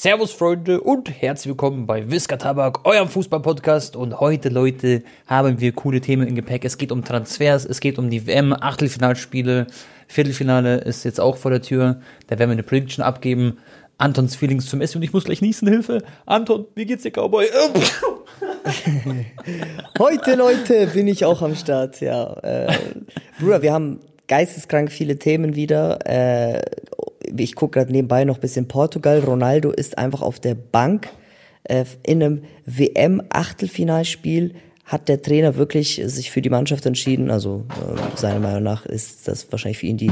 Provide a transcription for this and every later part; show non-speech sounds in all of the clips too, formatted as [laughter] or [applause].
Servus Freunde und herzlich willkommen bei Whisker Tabak, eurem Fußball-Podcast. Und heute, Leute, haben wir coole Themen im Gepäck. Es geht um Transfers, es geht um die WM, Achtelfinalspiele, Viertelfinale ist jetzt auch vor der Tür. Da werden wir eine Prediction abgeben. Antons Feelings zum Essen und ich muss gleich niesen, Hilfe. Anton, wie geht's dir, Cowboy? [laughs] Heute, Leute, bin ich auch am Start, ja. Äh, Bruder, wir haben geisteskrank viele Themen wieder. Äh, ich gucke gerade nebenbei noch bisschen Portugal. Ronaldo ist einfach auf der Bank. Äh, in einem WM-Achtelfinalspiel hat der Trainer wirklich sich für die Mannschaft entschieden. Also äh, seiner Meinung nach ist das wahrscheinlich für ihn die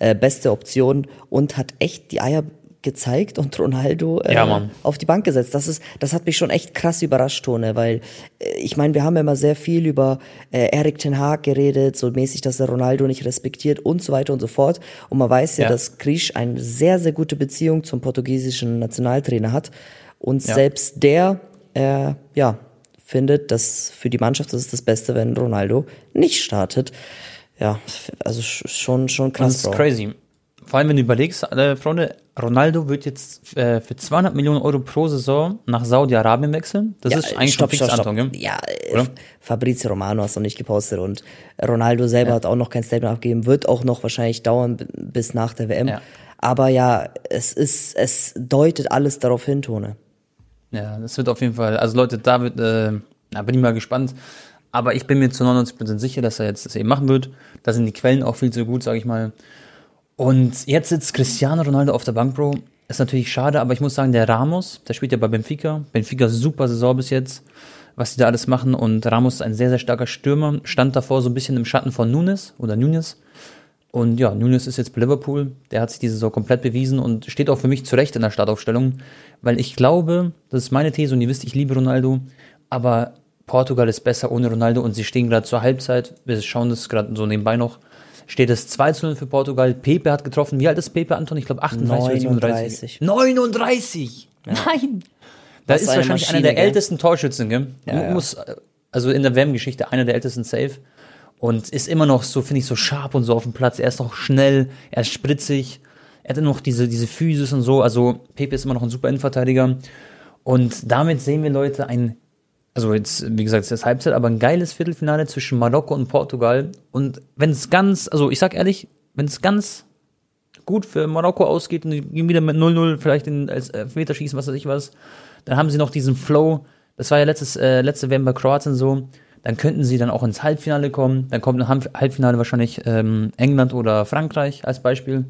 äh, beste Option und hat echt die Eier gezeigt und Ronaldo äh, Ja, auf die Bank gesetzt. Das ist, das hat mich schon echt krass überrascht, Tone, weil äh, ich meine, wir haben ja immer sehr viel über äh, Erik Ten Haag geredet, so mäßig, dass er Ronaldo nicht respektiert und so weiter und so fort. Und man weiß ja, Ja. dass Krisch eine sehr, sehr gute Beziehung zum portugiesischen Nationaltrainer hat. Und Ja. selbst der, äh, ja, findet, dass für die Mannschaft das ist das Beste, wenn Ronaldo nicht startet. Ja, also sch- schon, schon Das krass. ist Bro. crazy. Vor allem, wenn du überlegst, äh, Freunde, Ronaldo wird jetzt äh, für 200 Millionen Euro pro Saison nach Saudi-Arabien wechseln. Das Ja, ist eigentlich stopp, schon stopp, stopp. Anton? Ja, äh, Oder? Fabrizio Romano hast du nicht gepostet und Ronaldo selber hat auch noch kein Statement abgegeben, wird auch noch wahrscheinlich dauern bis nach der WM. Ja. Aber ja, es ist, es deutet alles darauf hin, Tone. Ja, das wird auf jeden Fall, also Leute, da wird, äh, da bin ich mal gespannt. Aber ich bin mir zu 99% sicher, dass er jetzt das eben machen wird. Da sind die Quellen auch viel zu gut, sage ich mal. Und jetzt sitzt Cristiano Ronaldo auf der Bank, Bro. Ist natürlich schade, aber ich muss sagen, der Ramos, der spielt ja bei Benfica. Benfica super Saison bis jetzt, was die da alles machen. Und Ramos ist ein sehr, sehr starker Stürmer. Stand davor so ein bisschen im Schatten von Nunes oder Nunes. Und ja, Nunes ist jetzt bei Liverpool. Der hat sich diese Saison komplett bewiesen und steht auch für mich zu Recht in der Startaufstellung, weil ich glaube, das ist meine These und ihr wisst, ich liebe Ronaldo, aber Portugal ist besser ohne Ronaldo und sie stehen gerade zur Halbzeit. Wir schauen das gerade so nebenbei noch. Steht es 2 zu 0 für Portugal. Pepe hat getroffen. Wie alt ist Pepe, Anton? Ich glaube 38 oder 37. 39! Nein! Da Das ist eine wahrscheinlich einer Maschine, der gell? ältesten Torschützen, gell? Ja, ja. Muss, also in der WM-Geschichte einer der ältesten Safe. Und ist immer noch so, finde ich, so scharf und so auf dem Platz. Er ist noch schnell, er ist spritzig. Er hat noch diese, diese Physis und so. Also Pepe ist immer noch ein super Innenverteidiger. Und damit sehen wir, Leute, ein, also jetzt, wie gesagt, es ist Halbzeit, aber ein geiles Viertelfinale zwischen Marokko und Portugal. Und wenn es ganz, also ich sag ehrlich, wenn es ganz gut für Marokko ausgeht und die gehen wieder mit 0-0 vielleicht in, als Elfmeter schießen, was weiß ich was, dann haben sie noch diesen Flow. Das war ja letztes, äh, letzte WM bei Kroatien so. Dann könnten sie dann auch ins Halbfinale kommen. Dann kommt Halb- Halbfinale wahrscheinlich ähm, England oder Frankreich als Beispiel.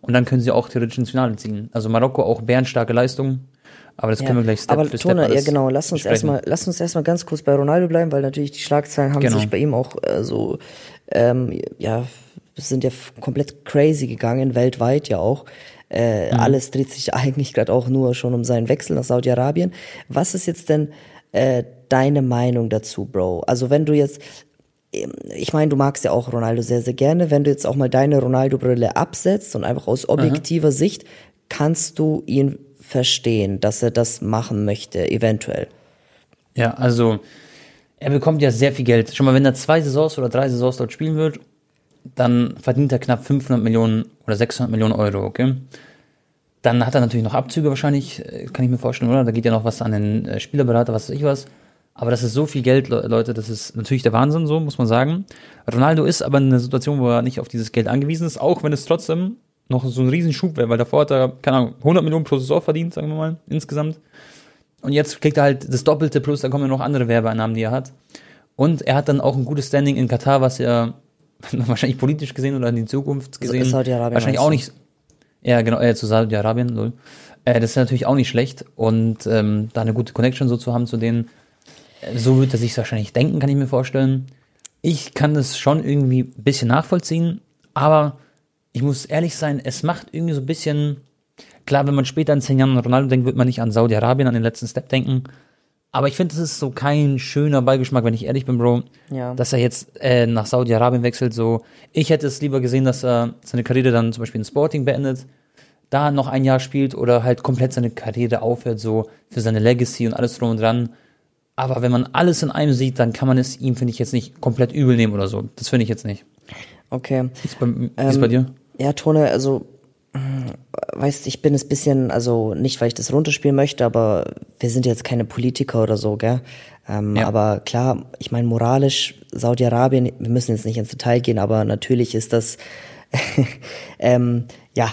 Und dann können sie auch theoretisch ins Finale ziehen. Also Marokko auch bärenstarke Leistung. Aber das können wir gleich Step Aber Step Tone, ja genau, lass uns erstmal, lass uns erstmal ganz kurz bei Ronaldo bleiben, weil natürlich die Schlagzeilen haben Genau. sich bei ihm auch äh, so, ähm, ja, sind ja komplett crazy gegangen, weltweit ja auch. Äh, Mhm. Alles dreht sich [laughs] eigentlich gerade auch nur schon um seinen Wechsel nach Saudi-Arabien. Was ist jetzt denn äh, deine Meinung dazu, Bro? Also wenn du jetzt, ähm, ich meine, du magst ja auch Ronaldo sehr, sehr gerne. Wenn du jetzt auch mal deine Ronaldo-Brille absetzt und einfach aus objektiver Sicht, kannst du ihn verstehen, dass er das machen möchte, eventuell. Ja, also er bekommt ja sehr viel Geld. Schon mal, wenn er zwei Saisons oder drei Saisons dort spielen wird, dann verdient er knapp 500 Millionen oder 600 Millionen Euro, okay? Dann hat er natürlich noch Abzüge wahrscheinlich, äh, kann ich mir vorstellen, oder? Da geht ja noch was an den äh, Spielerberater, was weiß ich was. Aber das ist so viel Geld, Le- Leute, das ist natürlich der Wahnsinn, so muss man sagen. Ronaldo ist aber in einer Situation, wo er nicht auf dieses Geld angewiesen ist, auch wenn es trotzdem noch so ein Riesenschub wäre, weil davor hat er, keine Ahnung, 100 Millionen pro Saison verdient, sagen wir mal, insgesamt. Und jetzt kriegt er halt das Doppelte plus, da kommen ja noch andere Werbeeinnahmen, die er hat. Und er hat dann auch ein gutes Standing in Katar, was ja [laughs] wahrscheinlich politisch gesehen oder in die Zukunft gesehen Saudi-Arabien wahrscheinlich auch nicht. Ja, genau, äh, zu Saudi-Arabien, lol. Äh, das ist natürlich auch nicht schlecht. Und ähm, da eine gute Connection so zu haben zu denen, äh, so wird er sich wahrscheinlich denken, kann ich mir vorstellen. Ich kann das schon irgendwie ein bisschen nachvollziehen, aber ich muss ehrlich sein, es macht irgendwie so ein bisschen, klar, wenn man später in zehn Jahren an Ronaldo denkt, wird man nicht an Saudi-Arabien, an den letzten Step denken. Aber ich finde, das ist so kein schöner Beigeschmack, wenn ich ehrlich bin, Bro, Ja. dass er jetzt äh, nach Saudi-Arabien wechselt. So, ich hätte es lieber gesehen, dass er seine Karriere dann zum Beispiel in Sporting beendet, da noch ein Jahr spielt oder halt komplett seine Karriere aufhört, so für seine Legacy und alles drum und dran. Aber wenn man alles in einem sieht, dann kann man es ihm, finde ich, jetzt nicht komplett übel nehmen oder so. Das finde ich jetzt nicht. Okay. Wie ist bei, wie ist bei dir? Ja, Tone, also weißt, ich bin es bisschen, also nicht, weil ich das runterspielen möchte, aber wir sind jetzt keine Politiker oder so, gell? Ähm, Ja. Aber klar, ich meine, moralisch, Saudi-Arabien, wir müssen jetzt nicht ins Detail gehen, aber natürlich ist das, [laughs] ähm, ja,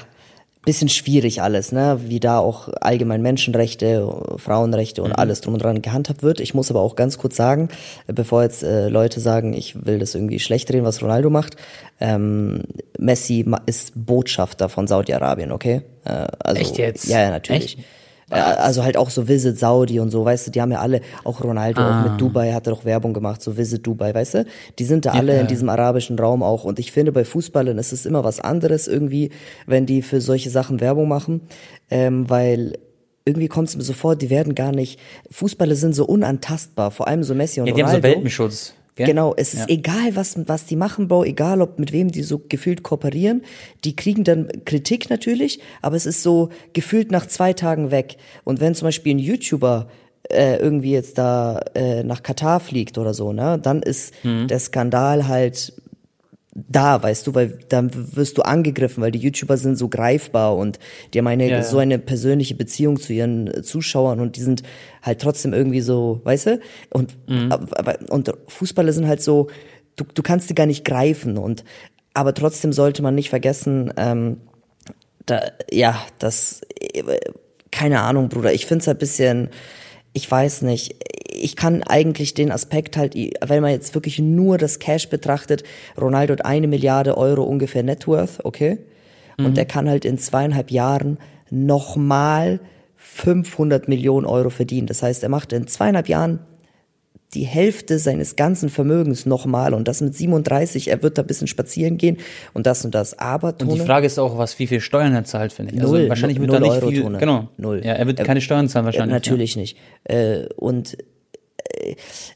bisschen schwierig alles, ne? Wie da auch allgemein Menschenrechte, Frauenrechte und alles drum und dran gehandhabt wird. Ich muss aber auch ganz kurz sagen, bevor jetzt äh, Leute sagen, ich will das irgendwie schlecht reden, was Ronaldo macht, ähm, Messi ist Botschafter von Saudi-Arabien, okay? Äh, also, Echt jetzt? Ja, ja, natürlich. Echt? Also halt auch so Visit Saudi und so, weißt du, die haben ja alle, auch Ronaldo auch Ah. mit Dubai hat er doch Werbung gemacht, so Visit Dubai, weißt du? Die sind da alle Ja. in diesem arabischen Raum auch und ich finde bei Fußballern ist es immer was anderes irgendwie, wenn die für solche Sachen Werbung machen, ähm, weil irgendwie kommt es mir so vor, die werden gar nicht, Fußballer sind so unantastbar, vor allem so Messi und Ja, die haben Ronaldo. so Welpenschutz. Gell? Genau, es ist Ja. egal, was, was die machen, Bro, egal, ob mit wem die so gefühlt kooperieren. Die kriegen dann Kritik natürlich, aber es ist so gefühlt nach zwei Tagen weg. Und wenn zum Beispiel ein YouTuber äh, irgendwie jetzt da äh, nach Katar fliegt oder so, ne, dann ist Mhm. der Skandal halt da, weißt du, weil dann wirst du angegriffen, weil die YouTuber sind so greifbar und die haben eine, Ja, ja. so eine persönliche Beziehung zu ihren äh, Zuschauern und die sind halt trotzdem irgendwie so, weißt du? Und, Mhm. aber, und Fußballer sind halt so, du, du kannst die gar nicht greifen und aber trotzdem sollte man nicht vergessen, ähm, da, ja, das, äh, keine Ahnung, Bruder, ich find's halt bisschen, ich weiß nicht, ich kann eigentlich den Aspekt halt, wenn man jetzt wirklich nur das Cash betrachtet, Ronaldo hat eine Milliarde Euro ungefähr Net Worth, okay? Und der kann halt in zweieinhalb Jahren nochmal 500 Millionen Euro verdienen. Das heißt, er macht in zweieinhalb Jahren die Hälfte seines ganzen Vermögens nochmal und das mit 37, er wird da ein bisschen spazieren gehen und das und das. Aber Und die Tone, Frage ist auch, was, wie viel Steuern er zahlt, finde ich. Null, also wahrscheinlich wird null da nicht Euro, viel, Tone. genau. Null. Ja, er wird keine Steuern zahlen wahrscheinlich. Natürlich nicht. Äh, und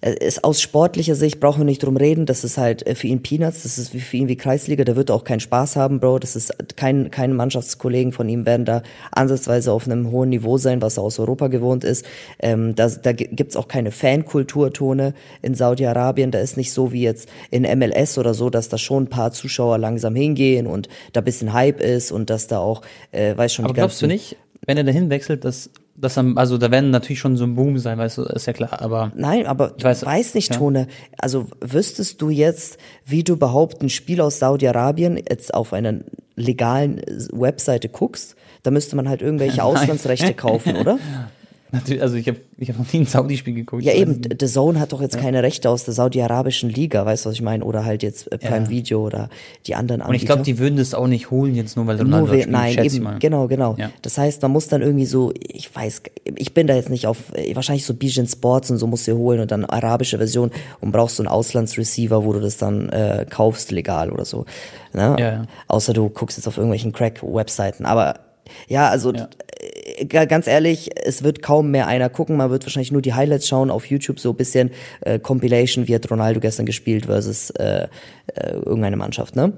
es aus sportlicher Sicht brauchen wir nicht drum reden, das ist halt äh, für ihn Peanuts, das ist für ihn wie Kreisliga, der wird auch keinen Spaß haben, Bro, das ist kein, keine Mannschaftskollegen von ihm werden da ansatzweise auf einem hohen Niveau sein, was er aus Europa gewohnt ist. Ähm, da da gibt's auch keine Fankulturtone in Saudi-Arabien, da ist nicht so wie jetzt in MLS oder so, dass da schon ein paar Zuschauer langsam hingehen und da bisschen Hype ist und dass da auch, äh, weiß schon, Aber die glaubst du nicht, wenn er dahin wechselt, dass, dass er, also da werden natürlich schon so ein Boom sein, weißt du, ist ja klar, aber Nein, aber ich weiß- weiß, nicht, ja. Tone. Also wüsstest du jetzt, wie du überhaupt ein Spiel aus Saudi-Arabien jetzt auf einer legalen Webseite guckst? Da müsste man halt irgendwelche [laughs] Auslandsrechte kaufen, oder? [laughs] natürlich, also ich habe ich hab noch nie ein Saudi-Spiel geguckt. Ja eben. The Zone hat doch jetzt keine Rechte aus der saudi-arabischen Liga, weißt du, was ich meine? Oder halt jetzt äh, Prime Ja. Video oder die anderen Und Anbieter. ich glaube, die würden das auch nicht holen jetzt nur, weil Ronaldo Nur we- spielt, nein, eben, mal. genau, genau. Ja. Das heißt, man muss dann irgendwie so, ich weiß, ich bin da jetzt nicht auf, äh, wahrscheinlich so Bijan Sports und so musst du holen und dann arabische Version und brauchst so einen Auslandsreceiver, wo du das dann äh, kaufst legal oder so. Ne? Ja, ja. Außer du guckst jetzt auf irgendwelchen Crack-Webseiten. Aber ja, also Ja. Ga- ganz ehrlich, es wird kaum mehr einer gucken. Man wird wahrscheinlich nur die Highlights schauen auf YouTube, so ein bisschen äh, Compilation, wie hat Ronaldo gestern gespielt versus äh, äh, irgendeine Mannschaft, ne?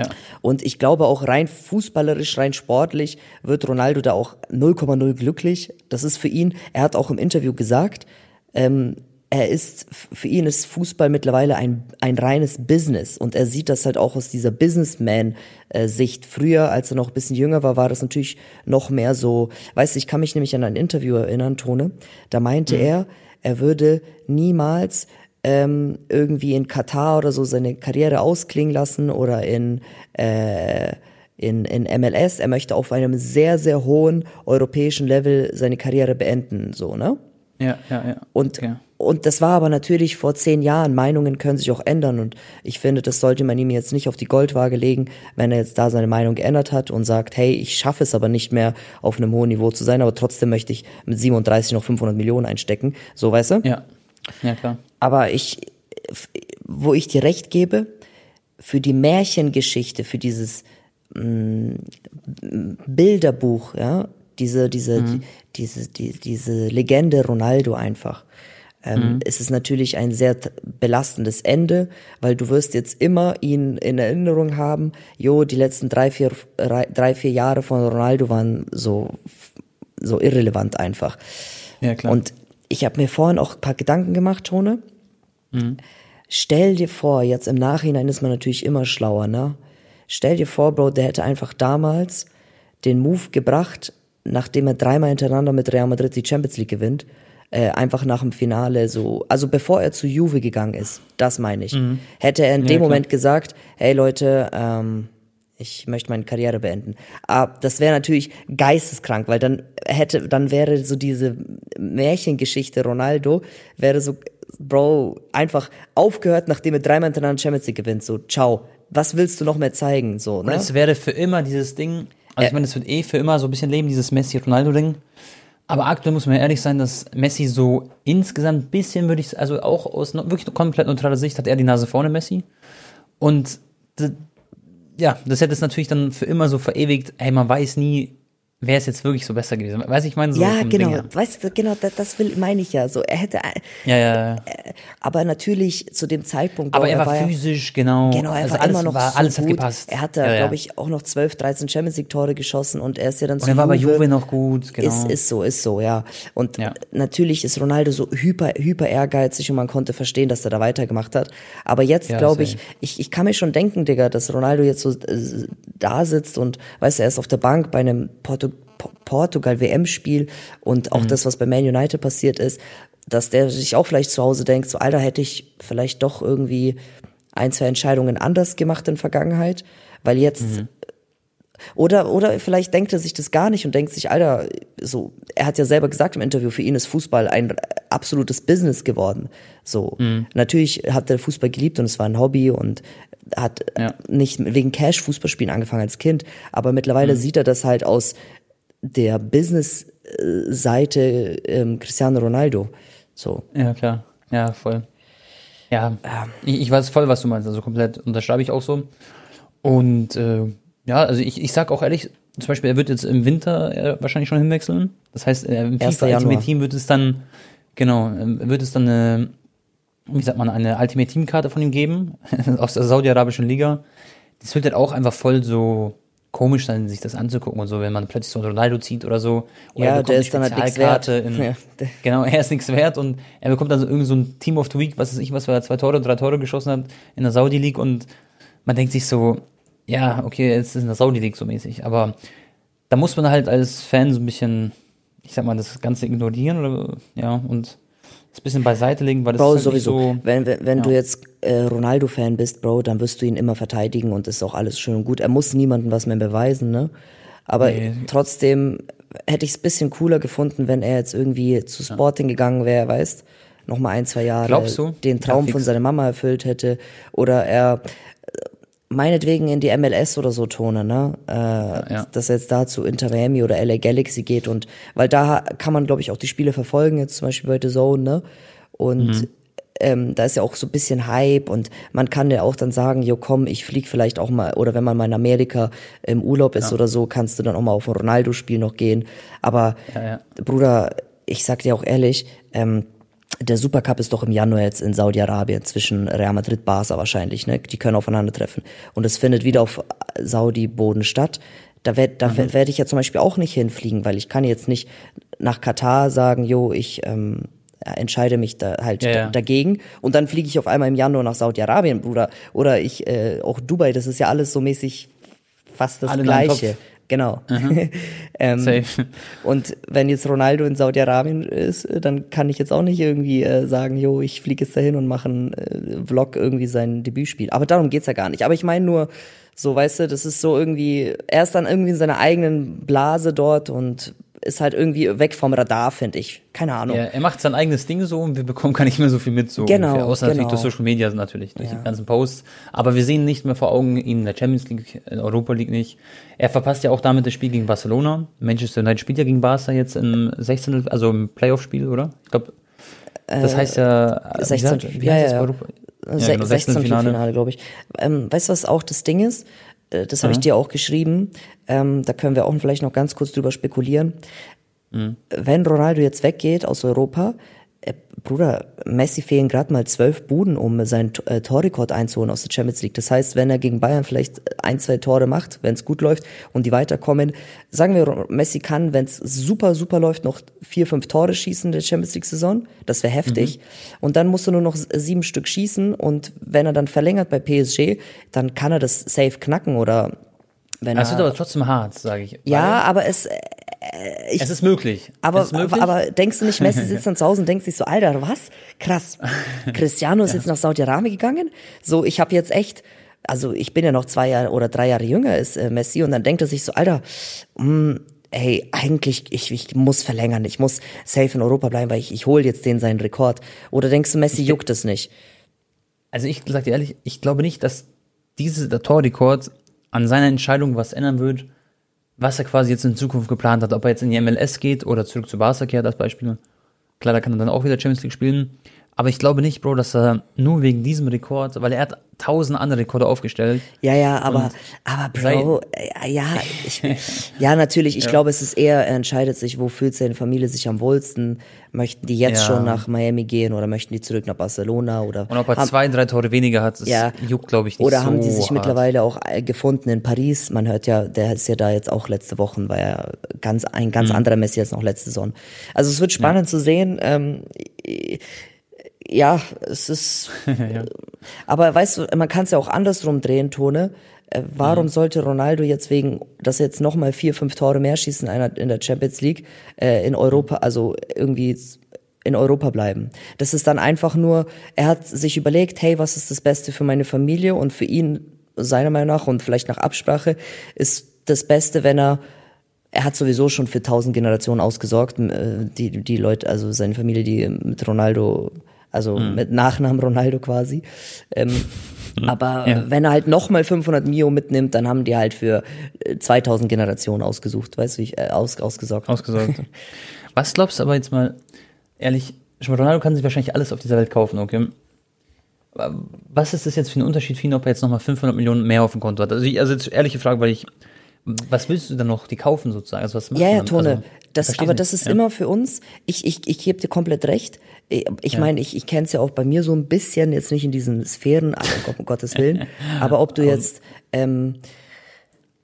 Ja. Und ich glaube auch rein fußballerisch, rein sportlich wird Ronaldo da auch 0,0 glücklich. Das ist für ihn, er hat auch im Interview gesagt, ähm, er ist, für ihn ist Fußball mittlerweile ein, ein reines Business und er sieht das halt auch aus dieser Businessman-Sicht. Früher, als er noch ein bisschen jünger war, war das natürlich noch mehr so, weißt du, ich kann mich nämlich an ein Interview erinnern, Tone, da meinte er, er würde niemals ähm, irgendwie in Katar oder so seine Karriere ausklingen lassen oder in, äh, in, in MLS. Er möchte auf einem sehr, sehr hohen europäischen Level seine Karriere beenden, so, ne? Ja, ja, ja. Und, Okay. Und das war aber natürlich vor zehn Jahren. Meinungen können sich auch ändern. Und ich finde, das sollte man ihm jetzt nicht auf die Goldwaage legen, wenn er jetzt da seine Meinung geändert hat und sagt, hey, ich schaffe es aber nicht mehr auf einem hohen Niveau zu sein, aber trotzdem möchte ich mit 37 noch 500 Millionen einstecken. So, weißt du? Ja, ja klar. Aber ich, wo ich dir recht gebe, für die Märchengeschichte, für dieses mh, Bilderbuch, ja, diese, diese, die, diese, die, diese Legende Ronaldo einfach, ähm, ist es natürlich ein sehr belastendes Ende, weil du wirst jetzt immer ihn in Erinnerung haben, jo, die letzten drei, vier, drei, vier Jahre von Ronaldo waren so, so irrelevant einfach. Ja, klar. Und ich habe mir vorhin auch ein paar Gedanken gemacht, Tone. Stell dir vor, jetzt im Nachhinein ist man natürlich immer schlauer, ne? Stell dir vor, Bro, der hätte einfach damals den Move gebracht, nachdem er dreimal hintereinander mit Real Madrid die Champions League gewinnt, äh, einfach nach dem Finale so, also bevor er zu Juve gegangen ist, das meine ich, mhm. hätte er in ja, dem klar. Moment gesagt, hey Leute, ähm, ich möchte meine Karriere beenden. Aber das wäre natürlich geisteskrank, weil dann hätte, dann wäre so diese Märchengeschichte Ronaldo, wäre so, Bro, einfach aufgehört, nachdem er dreimal hintereinander Champions League gewinnt. So, ciao. Was willst du noch mehr zeigen? So, ne? Und es wäre für immer dieses Ding, also ich meine, es wird eh für immer so ein bisschen leben, dieses Messi-Ronaldo-Ding. Aber aktuell muss man ehrlich sein, dass Messi so insgesamt ein bisschen, würde ich, also auch aus wirklich komplett neutraler Sicht, hat er die Nase vorne, Messi. Und ja, das hätte es natürlich dann für immer so verewigt, ey, man weiß nie, wäre es jetzt wirklich so besser gewesen. Weiß ich meine so Ja, genau, weißt du, genau, das, das will meine ich ja so. Er hätte äh, Ja, ja, ja. Äh, aber natürlich zu dem Zeitpunkt Aber er, war, war physisch ja, genau. Genau, er also war alles, immer noch war, so alles gut. hat gepasst. Er hatte, ja, ja. glaube ich, auch noch 12, 13 Champions League Tore geschossen und er ist ja dann und er war bei Juve noch gut, genau. Ist, ist so, ist so, ja. Und natürlich ist Ronaldo so hyper hyper ehrgeizig und man konnte verstehen, dass er da weitergemacht hat, aber jetzt glaube ich, ich ich kann mir schon denken, Digga, dass Ronaldo jetzt so äh, da sitzt und weißt du, er ist auf der Bank bei einem Porto Portugal-WM-Spiel und auch mhm. das, was bei Man United passiert ist, dass der sich auch vielleicht zu Hause denkt, so Alter, hätte ich vielleicht doch irgendwie ein, zwei Entscheidungen anders gemacht in Vergangenheit, weil jetzt mhm. Oder, oder vielleicht denkt er sich das gar nicht und denkt sich, Alter, so, er hat ja selber gesagt im Interview, für ihn ist Fußball ein absolutes Business geworden. So, mhm. natürlich hat er Fußball geliebt und es war ein Hobby und hat ja. nicht wegen Cash Fußball spielen angefangen als Kind, aber mittlerweile mhm. sieht er das halt aus der Business-Seite ähm, Cristiano Ronaldo. So. Ja, klar. Ja, voll. Ja, ähm. ich, ich weiß voll, was du meinst. Also komplett unterschreibe ich auch so. Und äh, ja, also ich, ich sag auch ehrlich, zum Beispiel, er wird jetzt im Winter äh, wahrscheinlich schon hinwechseln. Das heißt, äh, im FIFA Ultimate Team wird es dann, genau, äh, wird es dann eine, wie sagt man, eine Ultimate Team Karte von ihm geben, [laughs] aus der Saudi-Arabischen Liga. Das wird dann auch einfach voll so komisch sein, sich das anzugucken und so, wenn man plötzlich so ein Ronaldo zieht oder so. Oder ja, der ist dann halt nichts wert. In, [laughs] ja. Genau, er ist nichts wert und er bekommt dann so irgend so ein Team of the Week, was weiß ich, was er zwei Tore, drei Tore geschossen hat in der Saudi League und man denkt sich so, ja, okay, jetzt ist es in der Saudi League so mäßig, aber da muss man halt als Fan so ein bisschen, ich sag mal, das Ganze ignorieren oder, ja, und das bisschen beiseite legen, weil das Bro, ist halt sowieso. So, wenn wenn, wenn ja. du jetzt äh, Ronaldo-Fan bist, Bro, dann wirst du ihn immer verteidigen und ist auch alles schön und gut. Er muss niemandem was mehr beweisen, ne? Aber nee. trotzdem hätte ich es bisschen cooler gefunden, wenn er jetzt irgendwie zu Sporting ja. gegangen wäre, weißt? Noch mal ein, zwei Jahre Glaubst du? den Traum ja, von seiner Mama erfüllt hätte. Oder er meinetwegen in die MLS oder so tone, ne? Äh, ja. Dass er jetzt da zu Inter Miami oder LA Galaxy geht und weil da kann man, glaube ich, auch die Spiele verfolgen, jetzt zum Beispiel bei The Zone, ne? Und mhm. ähm, da ist ja auch so ein bisschen Hype und man kann ja auch dann sagen, jo komm, ich flieg vielleicht auch mal, oder wenn man mal in Amerika im Urlaub ist ja. oder so, kannst du dann auch mal auf ein Ronaldo-Spiel noch gehen. Aber Bruder, ich sag dir auch ehrlich, ähm, der Supercup ist doch im Januar jetzt in Saudi-Arabien zwischen Real Madrid, Barca wahrscheinlich, ne? Die können aufeinandertreffen. Und es findet wieder auf Saudi-Boden statt. Da werde da mhm. werd ich ja zum Beispiel auch nicht hinfliegen, weil ich kann jetzt nicht nach Katar sagen, jo, ich ähm, entscheide mich da halt ja, ja. dagegen und dann fliege ich auf einmal im Januar nach Saudi-Arabien, Bruder. Oder ich äh, auch Dubai, das ist ja alles so mäßig fast das Alle Gleiche. Genau. [laughs] ähm, Safe. Und wenn jetzt Ronaldo in Saudi-Arabien ist, dann kann ich jetzt auch nicht irgendwie äh, sagen, jo, ich fliege jetzt dahin und mache einen äh, Vlog irgendwie sein Debütspiel. Aber darum geht's ja gar nicht. Aber ich meine nur, so, weißt du, das ist so irgendwie, er ist dann irgendwie in seiner eigenen Blase dort und ist halt irgendwie weg vom Radar, finde ich. Keine Ahnung. Ja, er macht sein eigenes Ding so und wir bekommen gar nicht mehr so viel mit. So genau. Ungefähr. Außer genau. natürlich durch Social Media natürlich, durch ja. die ganzen Posts. Aber wir sehen nicht mehr vor Augen ihn in der Champions League, in der Europa League nicht. Er verpasst ja auch damit das Spiel gegen Barcelona. Manchester United spielt ja gegen Barca jetzt im 16. also im Playoff-Spiel, oder? Ich glaube, das heißt ja, 16. Wie, wie ja, heißt ja, das Europa? Ja, genau, 16. Finale, Finale glaube ich. Ähm, weißt du, was auch das Ding ist? Äh, das habe ich dir auch geschrieben. Ähm, da können wir auch vielleicht noch ganz kurz drüber spekulieren. Mhm. Wenn Ronaldo jetzt weggeht aus Europa, Bruder, Messi fehlen gerade mal zwölf Buden, um seinen äh, Torrekord einzuholen aus der Champions League. Das heißt, wenn er gegen Bayern vielleicht ein, zwei Tore macht, wenn es gut läuft und die weiterkommen, sagen wir, Messi kann, wenn es super, super läuft, noch vier, fünf Tore schießen in der Champions League-Saison. Das wäre heftig. Mhm. Und dann musst du nur noch sieben Stück schießen und wenn er dann verlängert bei PSG, dann kann er das safe knacken oder wenn Das er, wird aber trotzdem hart, sage ich. ja, aber es, es ist möglich. aber, ist möglich. aber denkst du nicht, [laughs] Messi sitzt dann zu Hause und denkt sich so, Alter, was? Krass. [laughs] Cristiano ist jetzt nach Saudi-Arabien gegangen. So, ich habe jetzt echt, also ich bin ja noch zwei Jahre oder drei Jahre jünger als äh, Messi und dann denkt er sich so, Alter, mh, hey, eigentlich, ich, ich muss verlängern, ich muss safe in Europa bleiben, weil ich, ich hole jetzt den seinen Rekord. Oder denkst du, Messi juckt es nicht? Also ich sag dir ehrlich, ich glaube nicht, dass diese der Torrekord an seiner Entscheidung was ändern wird, was er quasi jetzt in Zukunft geplant hat, ob er jetzt in die MLS geht oder zurück zu Barca kehrt als Beispiel. Klar, da kann er dann auch wieder Champions League spielen. Aber ich glaube nicht, Bro, dass er nur wegen diesem Rekord, weil er hat tausend andere Rekorde aufgestellt. Ja, ja, aber, aber Bro, äh, ja, ich, [laughs] ja, natürlich, ich glaube, es ist eher, er entscheidet sich, wo fühlt seine Familie sich am wohlsten. Möchten die jetzt Ja. schon nach Miami gehen oder möchten die zurück nach Barcelona oder Und ob er haben, zwei, drei Tore weniger hat, das Ja. juckt, glaube ich, nicht oder so haben die sich hart. mittlerweile auch äh, gefunden in Paris? Man hört ja, der ist ja da jetzt auch letzte Woche, war ja ganz, ein ganz Mhm. anderer Messi als noch letzte Saison. Also es wird spannend zu sehen. Ähm, ja, es ist. [laughs] Aber weißt du, man kann es ja auch andersrum drehen, Tone. Äh, warum sollte Ronaldo jetzt wegen, dass er jetzt nochmal vier, fünf Tore mehr in, einer, in der Champions League, äh, in Europa, also irgendwie in Europa bleiben? Das ist dann einfach nur, er hat sich überlegt, hey, was ist das Beste für meine Familie und für ihn, seiner Meinung nach und vielleicht nach Absprache, ist das Beste, wenn er er hat sowieso schon für tausend Generationen ausgesorgt, äh, die, die Leute, also seine Familie, die mit Ronaldo, also Mhm. mit Nachnamen Ronaldo quasi. Ähm, aber Ja. wenn er halt nochmal 500 Mio mitnimmt, dann haben die halt für äh, 2000 Generationen ausgesucht, weißt du, ich, äh, aus, ausgesorgt. ausgesorgt. [laughs] Was glaubst du aber jetzt mal, ehrlich, schon mal, Ronaldo kann sich wahrscheinlich alles auf dieser Welt kaufen, okay? Was ist das jetzt für ein Unterschied für ihn, ob er jetzt nochmal 500 Millionen mehr auf dem Konto hat? Also, ich, also jetzt ehrliche Frage, weil ich, was willst du dann noch, die kaufen sozusagen? Also was macht Ja, ja? Tone. Also, das, aber nicht. das ist ja. immer für uns, ich, ich, ich gebe dir komplett recht. Ich, ich meine, ich, ich kenne es ja auch bei mir so ein bisschen, jetzt nicht in diesen Sphären, aber um Gott- Gottes Willen. [laughs] Aber ob du jetzt, ähm,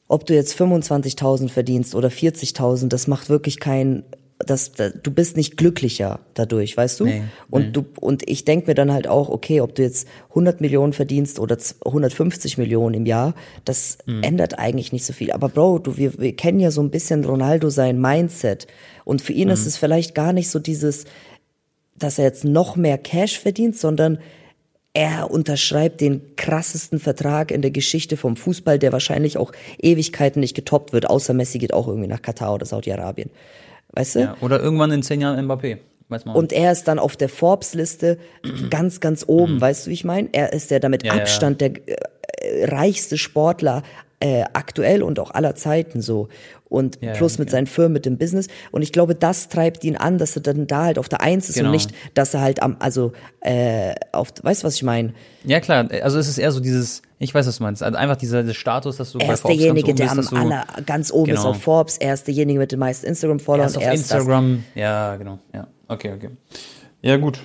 ob du jetzt 25.000 verdienst oder 40.000, das macht wirklich kein, das, da- du bist nicht glücklicher dadurch, weißt du? Nee, und du und ich denk mir dann halt auch, okay, ob du jetzt 100 Millionen verdienst oder z- 150 Millionen im Jahr, das Mhm. ändert eigentlich nicht so viel. Aber Bro, du wir, wir kennen ja so ein bisschen Ronaldo sein Mindset und für ihn ist Mhm. es vielleicht gar nicht so dieses, dass er jetzt noch mehr Cash verdient, sondern er unterschreibt den krassesten Vertrag in der Geschichte vom Fußball, der wahrscheinlich auch Ewigkeiten nicht getoppt wird, außer Messi geht auch irgendwie nach Katar oder Saudi-Arabien. Weißt du? Ja, oder irgendwann in zehn Jahren Mbappé. Und er ist dann auf der Forbes-Liste [clears throat] ganz, ganz oben, weißt du, wie ich meine? Er ist der damit Mhm. Ja, ja. Abstand der äh, reichste Sportler äh, aktuell und auch aller Zeiten so. Und Ja, plus ja, mit seinen Firmen, mit dem Business. Und ich glaube, das treibt ihn an, dass er dann da halt auf der Eins ist Genau. und nicht, dass er halt am, also äh, auf, weißt du, was ich meine? ja, klar. Also, es ist eher so dieses, ich weiß, was du meinst. Also einfach dieser, dieser Status, dass du Er bei ist Forbes derjenige, ganz der oben am bist, du, aller, ganz oben ist Genau. auf Forbes. Er ist derjenige mit den meisten Instagram-Followern. Erst auf Er ist das. Instagram. Ja, genau. Ja, okay, okay. Ja, gut.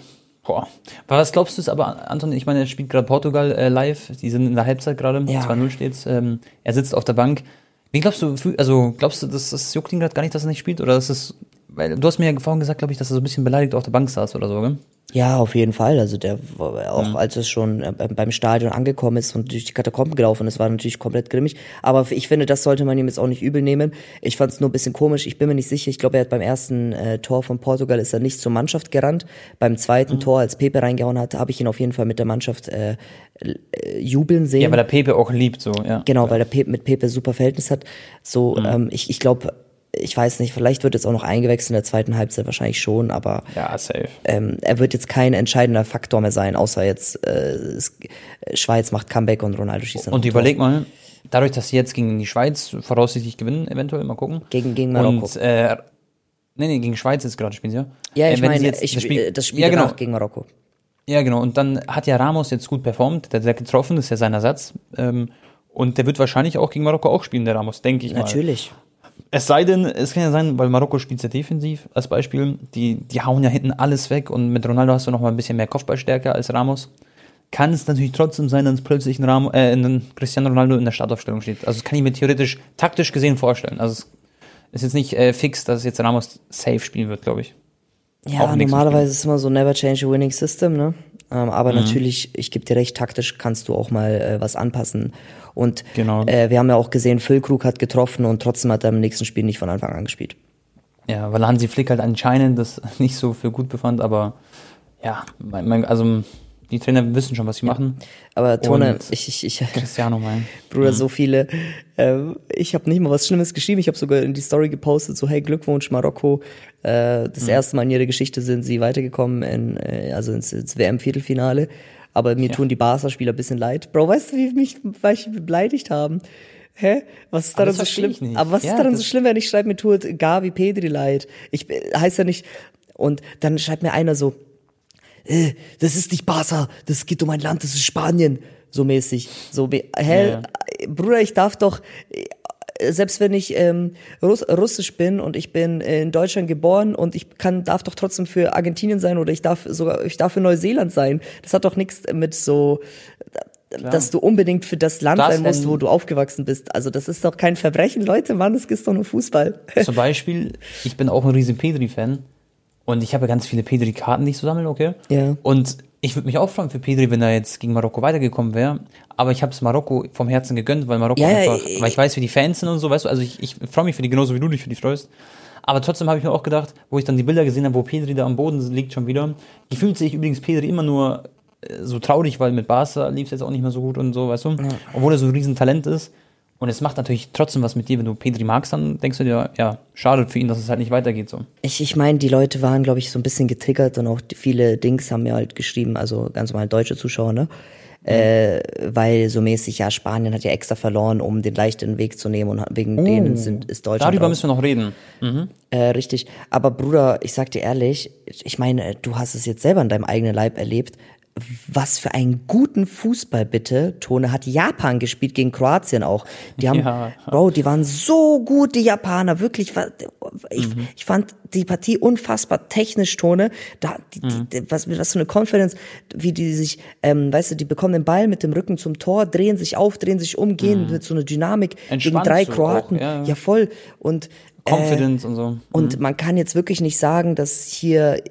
Boah. Was glaubst du es aber, Anton? Ich meine, er spielt gerade Portugal äh, live. Die sind in der Halbzeit gerade. Ja. 2-0 steht's. Ähm, er sitzt auf der Bank. Wie glaubst du, also glaubst du, dass das juckt ihn gerade gar nicht, dass er nicht spielt? Oder ist es, weil du hast mir ja vorhin gesagt, glaube ich, dass er so ein bisschen beleidigt auf der Bank saß oder so, gell? Ja, auf jeden Fall. Also der war auch, Mhm. als es schon äh, beim Stadion angekommen ist und durch die Katakomben gelaufen ist, war natürlich komplett grimmig. Aber ich finde, das sollte man ihm jetzt auch nicht übel nehmen. Ich fand es nur ein bisschen komisch. Ich bin mir nicht sicher. Ich glaube, er hat beim ersten äh, Tor von Portugal ist er nicht zur Mannschaft gerannt. Beim Mhm. zweiten Tor, als Pepe reingehauen hat, habe ich ihn auf jeden Fall mit der Mannschaft äh, äh, jubeln sehen. Ja, weil er Pepe auch liebt, so, ja. Genau, weil der Pepe mit Pepe super Verhältnis hat. So, Mhm. ähm, ich, ich glaube, ich weiß nicht, vielleicht wird jetzt auch noch eingewechselt in der zweiten Halbzeit, wahrscheinlich schon, aber Ja, safe. ähm, er wird jetzt kein entscheidender Faktor mehr sein, außer jetzt äh, äh, Schweiz macht Comeback und Ronaldo schießt dann Und ein Tor. überleg mal, dadurch, dass sie jetzt gegen die Schweiz voraussichtlich gewinnen, eventuell, mal gucken. Gegen- gegen Marokko. Und, äh, nee, nee, gegen Schweiz jetzt gerade spielen sie ja. Ja, Äh, ich sie meine, jetzt ich, das Spiel, das Spiel ja, genau. gegen Marokko. Ja, genau. Und dann hat ja Ramos jetzt gut performt, der hat getroffen, das ist ja sein Ersatz. Ähm, und der wird wahrscheinlich auch gegen Marokko auch spielen, der Ramos, denke ich mal. Natürlich. Es sei denn, es kann ja sein, weil Marokko spielt sehr defensiv als Beispiel. Die, die hauen ja hinten alles weg und mit Ronaldo hast du noch mal ein bisschen mehr Kopfballstärke als Ramos. Kann es natürlich trotzdem sein, dass plötzlich ein, Ramo, äh, ein Cristiano Ronaldo in der Startaufstellung steht. Also das kann ich mir theoretisch taktisch gesehen vorstellen. Also es ist jetzt nicht äh, fix, dass jetzt Ramos safe spielen wird, glaube ich. Ja, normalerweise ist es immer so never change a winning system, ne? Ähm, aber mhm. natürlich, ich gebe dir recht, taktisch kannst du auch mal äh, was anpassen. Und genau. äh, wir haben ja auch gesehen, Füllkrug hat getroffen und trotzdem hat er im nächsten Spiel nicht von Anfang an gespielt. Ja, weil Hansi Flick halt anscheinend das [laughs] nicht so für gut befand, aber ja, mein, mein, also die Trainer wissen schon, was sie machen. Aber Tone, ich, ich, ich, [laughs] Cristiano mein. Bruder, mhm. so viele. Äh, ich habe nicht mal was Schlimmes geschrieben. Ich habe sogar in die Story gepostet, so hey Glückwunsch Marokko. Äh, das mhm. erste Mal in ihrer Geschichte sind sie weitergekommen, in, äh, also ins, ins WM-Viertelfinale. Aber mir ja. tun die Barca-Spieler ein bisschen leid. Bro, weißt du, wie mich, mich beleidigt haben? Hä? Was ist daran so schlimm? Aber was ja, ist daran so schlimm, wenn ich schreibe, mir tut Gavi Pedri leid? Ich heißt ja nicht. Und dann schreibt mir einer so, äh, das ist nicht Barca, das geht um ein Land, das ist Spanien, so mäßig. So, hä, ja. Bruder, ich darf doch, selbst wenn ich ähm, Russ russisch bin und ich bin in Deutschland geboren und ich kann darf doch trotzdem für Argentinien sein oder ich darf sogar ich darf für Neuseeland sein. Das hat doch nichts mit so Klar. dass du unbedingt für das Land das sein musst, wo du aufgewachsen bist. Also das ist doch kein Verbrechen, Leute, Mann, es ist doch nur Fußball. Zum Beispiel, ich bin auch ein riesen Pedri-Fan und ich habe ja ganz viele Pedri-Karten, die ich so sammle, okay? Ja. Und ich würde mich auch freuen für Pedri, wenn er jetzt gegen Marokko weitergekommen wäre. Aber ich habe es Marokko vom Herzen gegönnt, weil Marokko ja, einfach, weil ich weiß, wie die Fans sind und so, weißt du, also ich, ich freue mich für die genauso wie du dich für die freust. Aber trotzdem habe ich mir auch gedacht, wo ich dann die Bilder gesehen habe, wo Pedri da am Boden liegt schon wieder. Gefühlt sehe ich übrigens Pedri immer nur äh, so traurig, weil mit Barca lief es jetzt auch nicht mehr so gut und so, weißt du? Ja. Obwohl er so ein Riesentalent ist. Und es macht natürlich trotzdem was mit dir, wenn du Pedri magst, dann denkst du dir, ja, schade für ihn, dass es halt nicht weitergeht so. Ich, ich meine, die Leute waren, glaube ich, so ein bisschen getriggert und auch viele Dings haben mir halt geschrieben, also ganz normal deutsche Zuschauer, ne? Mhm. Äh, weil so mäßig, ja, Spanien hat ja extra verloren, um den leichten Weg zu nehmen und wegen oh, denen sind, ist Deutschland. Darüber müssen wir noch reden. Mhm. Äh, richtig. Aber Bruder, ich sag dir ehrlich, ich meine, du hast es jetzt selber in deinem eigenen Leib erlebt was für einen guten Fußball bitte, Tone, hat Japan gespielt gegen Kroatien auch. Die haben, ja. Bro, die waren so gut, die Japaner, wirklich. Ich, mhm. ich fand die Partie unfassbar technisch, Tone. Da, die, mhm. die, was, was für eine Konferenz, wie die sich, ähm, weißt du, die bekommen den Ball mit dem Rücken zum Tor, drehen sich auf, drehen sich um, gehen mhm. mit so einer Dynamik Entspannt gegen drei Kroaten. Auch, ja. ja, voll. Und Confidence äh, und so. Und mhm. man kann jetzt wirklich nicht sagen, dass hier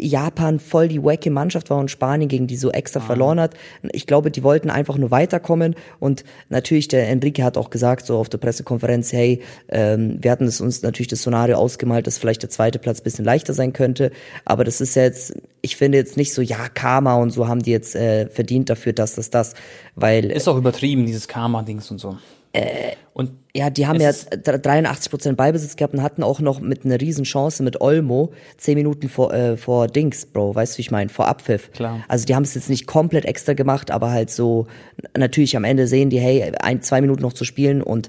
Japan voll die wacke Mannschaft war und Spanien gegen die so extra ah. verloren hat. Ich glaube, die wollten einfach nur weiterkommen und natürlich der Enrique hat auch gesagt so auf der Pressekonferenz, hey, ähm, wir hatten es uns natürlich das Szenario ausgemalt, dass vielleicht der zweite Platz bisschen leichter sein könnte, aber das ist jetzt, ich finde jetzt nicht so, ja Karma und so haben die jetzt äh, verdient dafür, dass das das, weil ist auch übertrieben dieses Karma-Dings und so. Äh, und ja, die haben ja 83 Prozent Ballbesitz gehabt und hatten auch noch mit einer riesen Chance mit Olmo zehn Minuten vor, äh, vor Dings, Bro, weißt du, wie ich meine, vor Abpfiff. Klar. Also die haben es jetzt nicht komplett extra gemacht, aber halt so, natürlich am Ende sehen die, hey, ein, zwei Minuten noch zu spielen und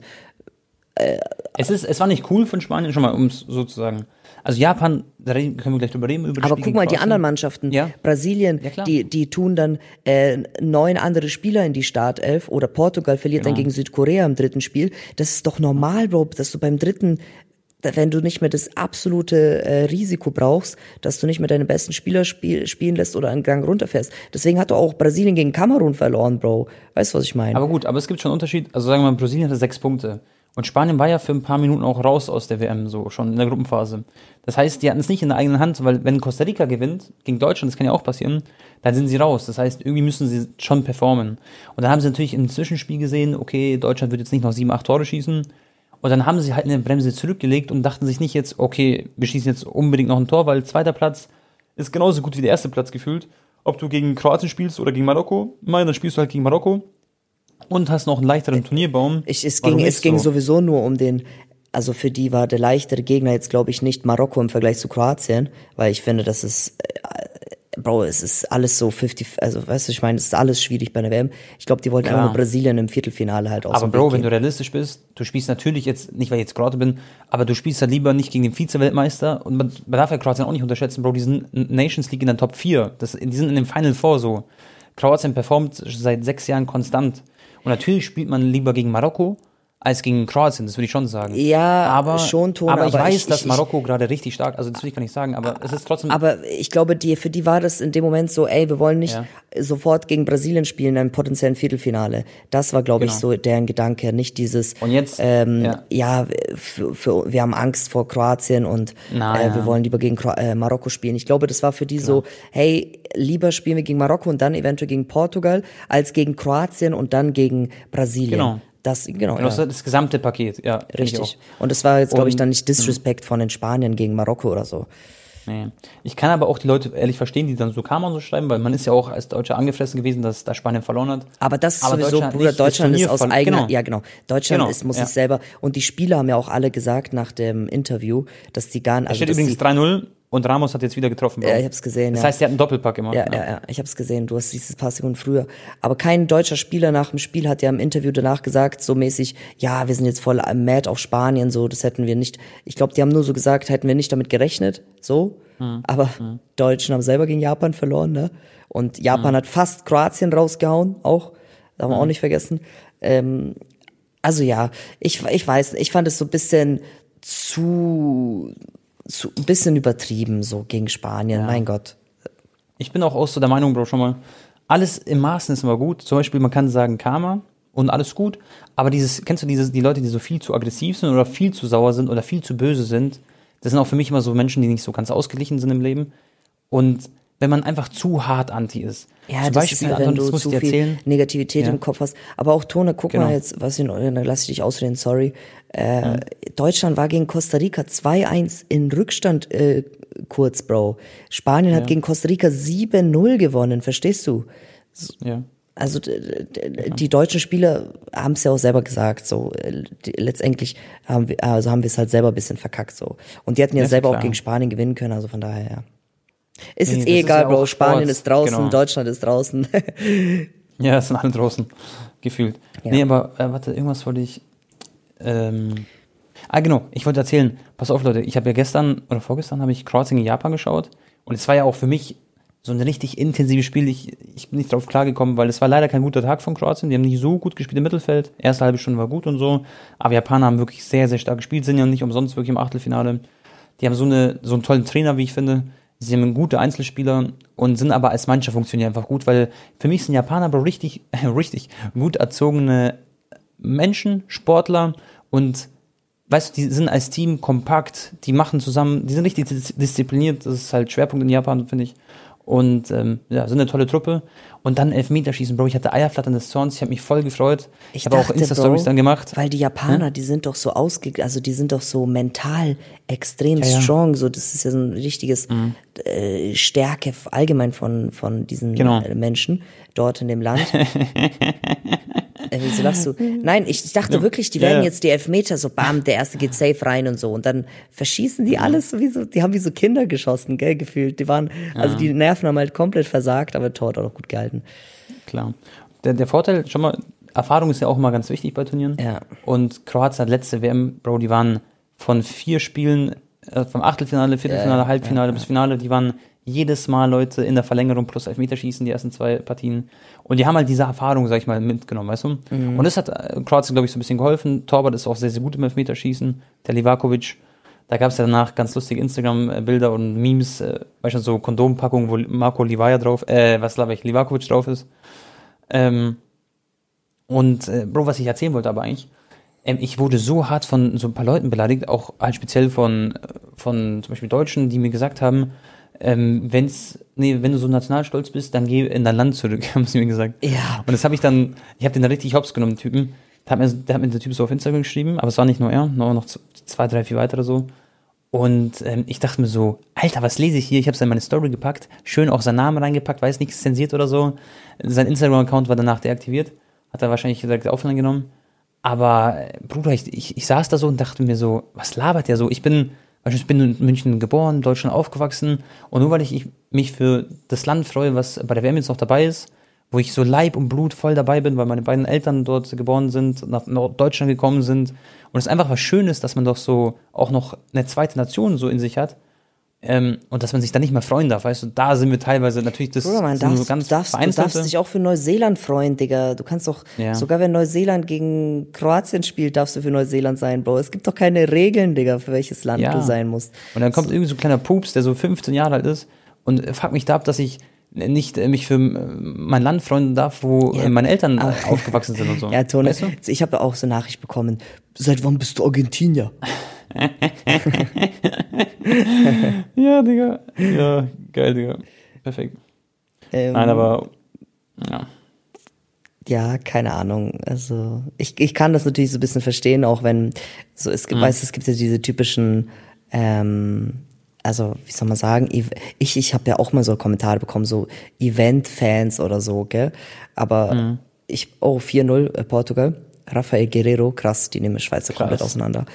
äh, es ist, es war nicht cool von Spanien, schon mal, um es sozusagen also Japan, da können wir gleich drüber reden. Über Aber guck mal, die anderen Mannschaften, ja. Brasilien, ja, die, die tun dann äh, neun andere Spieler in die Startelf oder Portugal verliert genau. dann gegen Südkorea im dritten Spiel. Das ist doch normal, Bro, dass du beim dritten wenn du nicht mehr das absolute äh, Risiko brauchst, dass du nicht mehr deine besten Spieler spiel, spielen lässt oder einen Gang runterfährst. Deswegen hat du auch Brasilien gegen Kamerun verloren, Bro. Weißt du, was ich meine? Aber gut, aber es gibt schon einen Unterschied. Also sagen wir mal, Brasilien hatte sechs Punkte. Und Spanien war ja für ein paar Minuten auch raus aus der WM, so schon in der Gruppenphase. Das heißt, die hatten es nicht in der eigenen Hand, weil wenn Costa Rica gewinnt gegen Deutschland, das kann ja auch passieren, dann sind sie raus. Das heißt, irgendwie müssen sie schon performen. Und dann haben sie natürlich im Zwischenspiel gesehen, okay, Deutschland wird jetzt nicht noch sieben, acht Tore schießen. Und dann haben sie halt eine Bremse zurückgelegt und dachten sich nicht jetzt, okay, wir schießen jetzt unbedingt noch ein Tor, weil zweiter Platz ist genauso gut wie der erste Platz gefühlt. Ob du gegen Kroatien spielst oder gegen Marokko, mein, dann spielst du halt gegen Marokko und hast noch einen leichteren Turnierbaum. Ich, es ging, es ging so? sowieso nur um den, also für die war der leichtere Gegner jetzt, glaube ich, nicht Marokko im Vergleich zu Kroatien, weil ich finde, das ist, äh, Bro, es ist alles so 50, also weißt du, ich meine, es ist alles schwierig bei einer WM. Ich glaube, die wollten Klar. einfach nur Brasilien im Viertelfinale halt aus. Aber Bro, wenn du realistisch bist, du spielst natürlich jetzt, nicht weil ich jetzt Kroate bin, aber du spielst dann lieber nicht gegen den Vize-Weltmeister und man, man darf ja Kroatien auch nicht unterschätzen, Bro, die sind Nations League in der Top 4, das, die sind in dem Final Four so. Kroatien performt seit sechs Jahren konstant. Und natürlich spielt man lieber gegen Marokko, als gegen Kroatien, das würde ich schon sagen. Ja, aber, schon, Tone, aber ich aber weiß, ich- dass ich- Marokko gerade richtig stark, also das will ich gar nicht sagen, aber es ist trotzdem. Aber ich glaube, die, für die war das in dem Moment so, ey, wir wollen nicht Ja. sofort gegen Brasilien spielen, in einem potenziellen Viertelfinale. Das war, glaube ich, Genau. so deren Gedanke, nicht dieses, Und jetzt, ähm, ja. ja, für, für, wir haben Angst vor Kroatien und Na, äh, ja. wir wollen lieber gegen Kro äh, Marokko spielen. Ich glaube, das war für die so, hey, lieber spielen wir gegen Marokko und dann eventuell gegen Portugal, als gegen Kroatien und dann gegen Brasilien. Genau. Das, genau, das, ja. das gesamte Paket, ja. ich Richtig. Und es war jetzt, glaube ich, dann nicht Disrespect von den Spaniern gegen Marokko oder so. Nee. Ich kann aber auch die Leute ehrlich verstehen, die dann so Karma und so schreiben, weil man ist ja auch als Deutscher angefressen gewesen, dass da Spanien verloren hat. Aber das ist Aber sowieso, Deutschland Bruder, Deutschland ist aus eigener, genau. ja genau, Deutschland Genau, ist, muss ja. sich selber, und die Spieler haben ja auch alle gesagt nach dem Interview, dass die gar nicht, Da also steht übrigens die, 3-0 und Ramos hat jetzt wieder getroffen. Bro. Ja, ich hab's gesehen, Das ja. heißt, die hat einen Doppelpack immer. ja, ja, ja, ich hab's gesehen, du hast dieses paar Sekunden früher, aber kein deutscher Spieler nach dem Spiel hat ja im Interview danach gesagt, so mäßig, ja, wir sind jetzt voll mad auf Spanien, so, das hätten wir nicht, ich glaube, die haben nur so gesagt, hätten wir nicht damit gerechnet, so, Mhm. aber Deutschen haben selber gegen Japan verloren, ne, und Japan Mhm. hat fast Kroatien rausgehauen, auch, darf man auch nicht vergessen, ähm, also ja, ich, ich weiß, ich fand es so ein bisschen zu, zu ein bisschen übertrieben so gegen Spanien, mein Gott. Ich bin auch aus so der Meinung, Bro, schon mal, alles im Maßen ist immer gut. Zum Beispiel, man kann sagen Karma und alles gut, aber dieses, kennst du dieses, die Leute, die so viel zu aggressiv sind oder viel zu sauer sind oder viel zu böse sind, das sind auch für mich immer so Menschen, die nicht so ganz ausgeglichen sind im Leben. Und wenn man einfach zu hart anti ist. Ja, Zum das Beispiel, ist halt, wenn du zu viel erzählen. Negativität Ja. im Kopf hast. Aber auch Tone, guck Genau. mal jetzt, was in, dann lass ich dich ausreden, sorry. Äh, Deutschland war gegen Costa Rica 2-1 in Rückstand äh, kurz, Bro. Spanien hat gegen Costa Rica 7-0 gewonnen, verstehst du? Ja. Also die deutschen Spieler haben es ja auch selber gesagt, so äh, die, letztendlich haben wir also haben wir es halt selber ein bisschen verkackt so. Und die hätten ja, Ja, selber klar. auch gegen Spanien gewinnen können, also von daher ja. Ist Nee, jetzt eh ist egal, ja Bro. Spanien ist draußen, Genau. Deutschland ist draußen. [laughs] Ja, es sind alle draußen gefühlt. Ja. Nee, aber äh, warte, irgendwas wollte ich. Ähm, ah, genau, ich wollte erzählen. Pass auf, Leute, ich habe ja gestern oder vorgestern habe ich Kroatien gegen Japan geschaut und es war ja auch für mich so ein richtig intensives Spiel. Ich, ich bin nicht drauf klargekommen, weil es war leider kein guter Tag von Kroatien. Die haben nicht so gut gespielt im Mittelfeld. Erste halbe Stunde war gut und so. Aber Japaner haben wirklich sehr, sehr stark gespielt, sind ja nicht umsonst wirklich im Achtelfinale. Die haben so, eine, so einen tollen Trainer, wie ich finde. Sie haben gute Einzelspieler und sind aber als Mannschaft funktionieren einfach gut, weil für mich sind Japaner aber richtig, [laughs] richtig gut erzogene Menschen, Sportler und weißt du, die sind als Team kompakt, die machen zusammen, die sind richtig dis- diszipliniert, das ist halt Schwerpunkt in Japan, finde ich. Und ähm, ja, sind eine tolle Truppe. Und dann Elfmeterschießen, Bro. Ich hatte Eierflattern des Zorns, ich habe mich voll gefreut. Ich, habe auch Insta-Stories dann gemacht. Weil die Japaner, die sind doch so ausge, also die sind doch so mental extrem Ja, Mhm. ja. strong. So, das ist ja so ein richtiges äh, Stärke allgemein von von diesen Genau. äh, Menschen dort in dem Land. [laughs] äh, wieso lachst du? [laughs] Nein, ich, ich dachte wirklich, die Ja, werden ja. jetzt die Elfmeter so, bam, der erste geht safe rein und so. Und dann verschießen die alles sowieso, die haben wie so Kinder geschossen, gell, gefühlt. Die waren, also die Nerven haben halt komplett versagt, aber Tor hat auch noch gut gehalten. Klar. Der, der Vorteil, schon mal, Erfahrung ist ja auch immer ganz wichtig bei Turnieren. Ja. Und Kroatien hat letzte WM, Bro, die waren von vier Spielen, äh, vom Achtelfinale, Viertelfinale, Halbfinale bis Finale, die waren jedes Mal Leute in der Verlängerung plus Elfmeterschießen, die ersten zwei Partien. Und die haben halt diese Erfahrung, sag ich mal, mitgenommen, weißt du? Und das hat äh, Kroatien, glaube ich, so ein bisschen geholfen. Torwart ist auch sehr, sehr gut im Elfmeterschießen. Der Livakovic, da gab es ja danach ganz lustige Instagram-Bilder und Memes, äh, weißt du, so Kondompackungen, wo Marco Livaja drauf, äh, was glaube ich, Livakovic drauf ist. Ähm, und äh, Bro, was ich erzählen wollte aber eigentlich, ähm, ich wurde so hart von so ein paar Leuten beleidigt, auch halt speziell von, äh, von zum Beispiel Deutschen, die mir gesagt haben, ähm, wenn's, nee, wenn du so nationalstolz bist, dann geh in dein Land zurück, [laughs] haben sie mir gesagt. Ja. Und das habe ich dann, ich habe den da richtig hops genommen, den Typen. Da hat mir, da hat mir der Typ so auf Instagram geschrieben, aber es war nicht nur er, noch, noch zwei, drei, vier weitere so. Und ähm, ich dachte mir so, Alter, was lese ich hier? Ich habe es in meine Story gepackt, schön auch seinen Namen reingepackt, weiß nichts zensiert oder so. Sein Instagram-Account war danach deaktiviert, hat er wahrscheinlich direkt offline genommen. Aber äh, Bruder, ich, ich, ich saß da so und dachte mir so, was labert der so? Ich bin, beispielsweise ich bin in München geboren, Deutschland aufgewachsen und nur weil ich, ich mich für das Land freue, was bei der WM jetzt noch dabei ist, wo ich so Leib und Blut voll dabei bin, weil meine beiden Eltern dort geboren sind, nach, Deutschland gekommen sind. Und es einfach was Schönes, dass man doch so auch noch eine zweite Nation so in sich hat. Ähm, und dass man sich da nicht mehr freuen darf, weißt du, da sind wir teilweise natürlich das Bruder, man darf, so ganz du, darfst, du darfst dich auch für Neuseeland freuen, Digga. Du kannst doch, Ja. sogar wenn Neuseeland gegen Kroatien spielt, darfst du für Neuseeland sein, Bro. Es gibt doch keine Regeln, Digga, für welches Land Ja. du sein musst. Und dann kommt irgendwie so ein kleiner Pups, der so 15 Jahre alt ist und fuckt mich da ab, dass ich nicht äh, mich für äh, mein Land freuen darf, wo Ja. äh, meine Eltern äh, aufgewachsen sind und so. [laughs] Ja, Tone, Weißt du? ich habe auch so eine Nachricht bekommen. Seit wann bist du Argentinier? [laughs] Ja, Digga. Ja, geil, Digga. Perfekt. Ähm, Nein, aber ja. Ja, keine Ahnung. Also ich, ich kann das natürlich so ein bisschen verstehen, auch wenn so es Mhm. gibt, weißt, du, es gibt ja diese typischen, ähm, also wie soll man sagen, ich ich habe ja auch mal so Kommentare bekommen, so Event-Fans oder so, gell? Aber Mhm. ich oh 4-0 äh, Portugal. Rafael Guerrero, krass, die nehmen Schweizer komplett auseinander.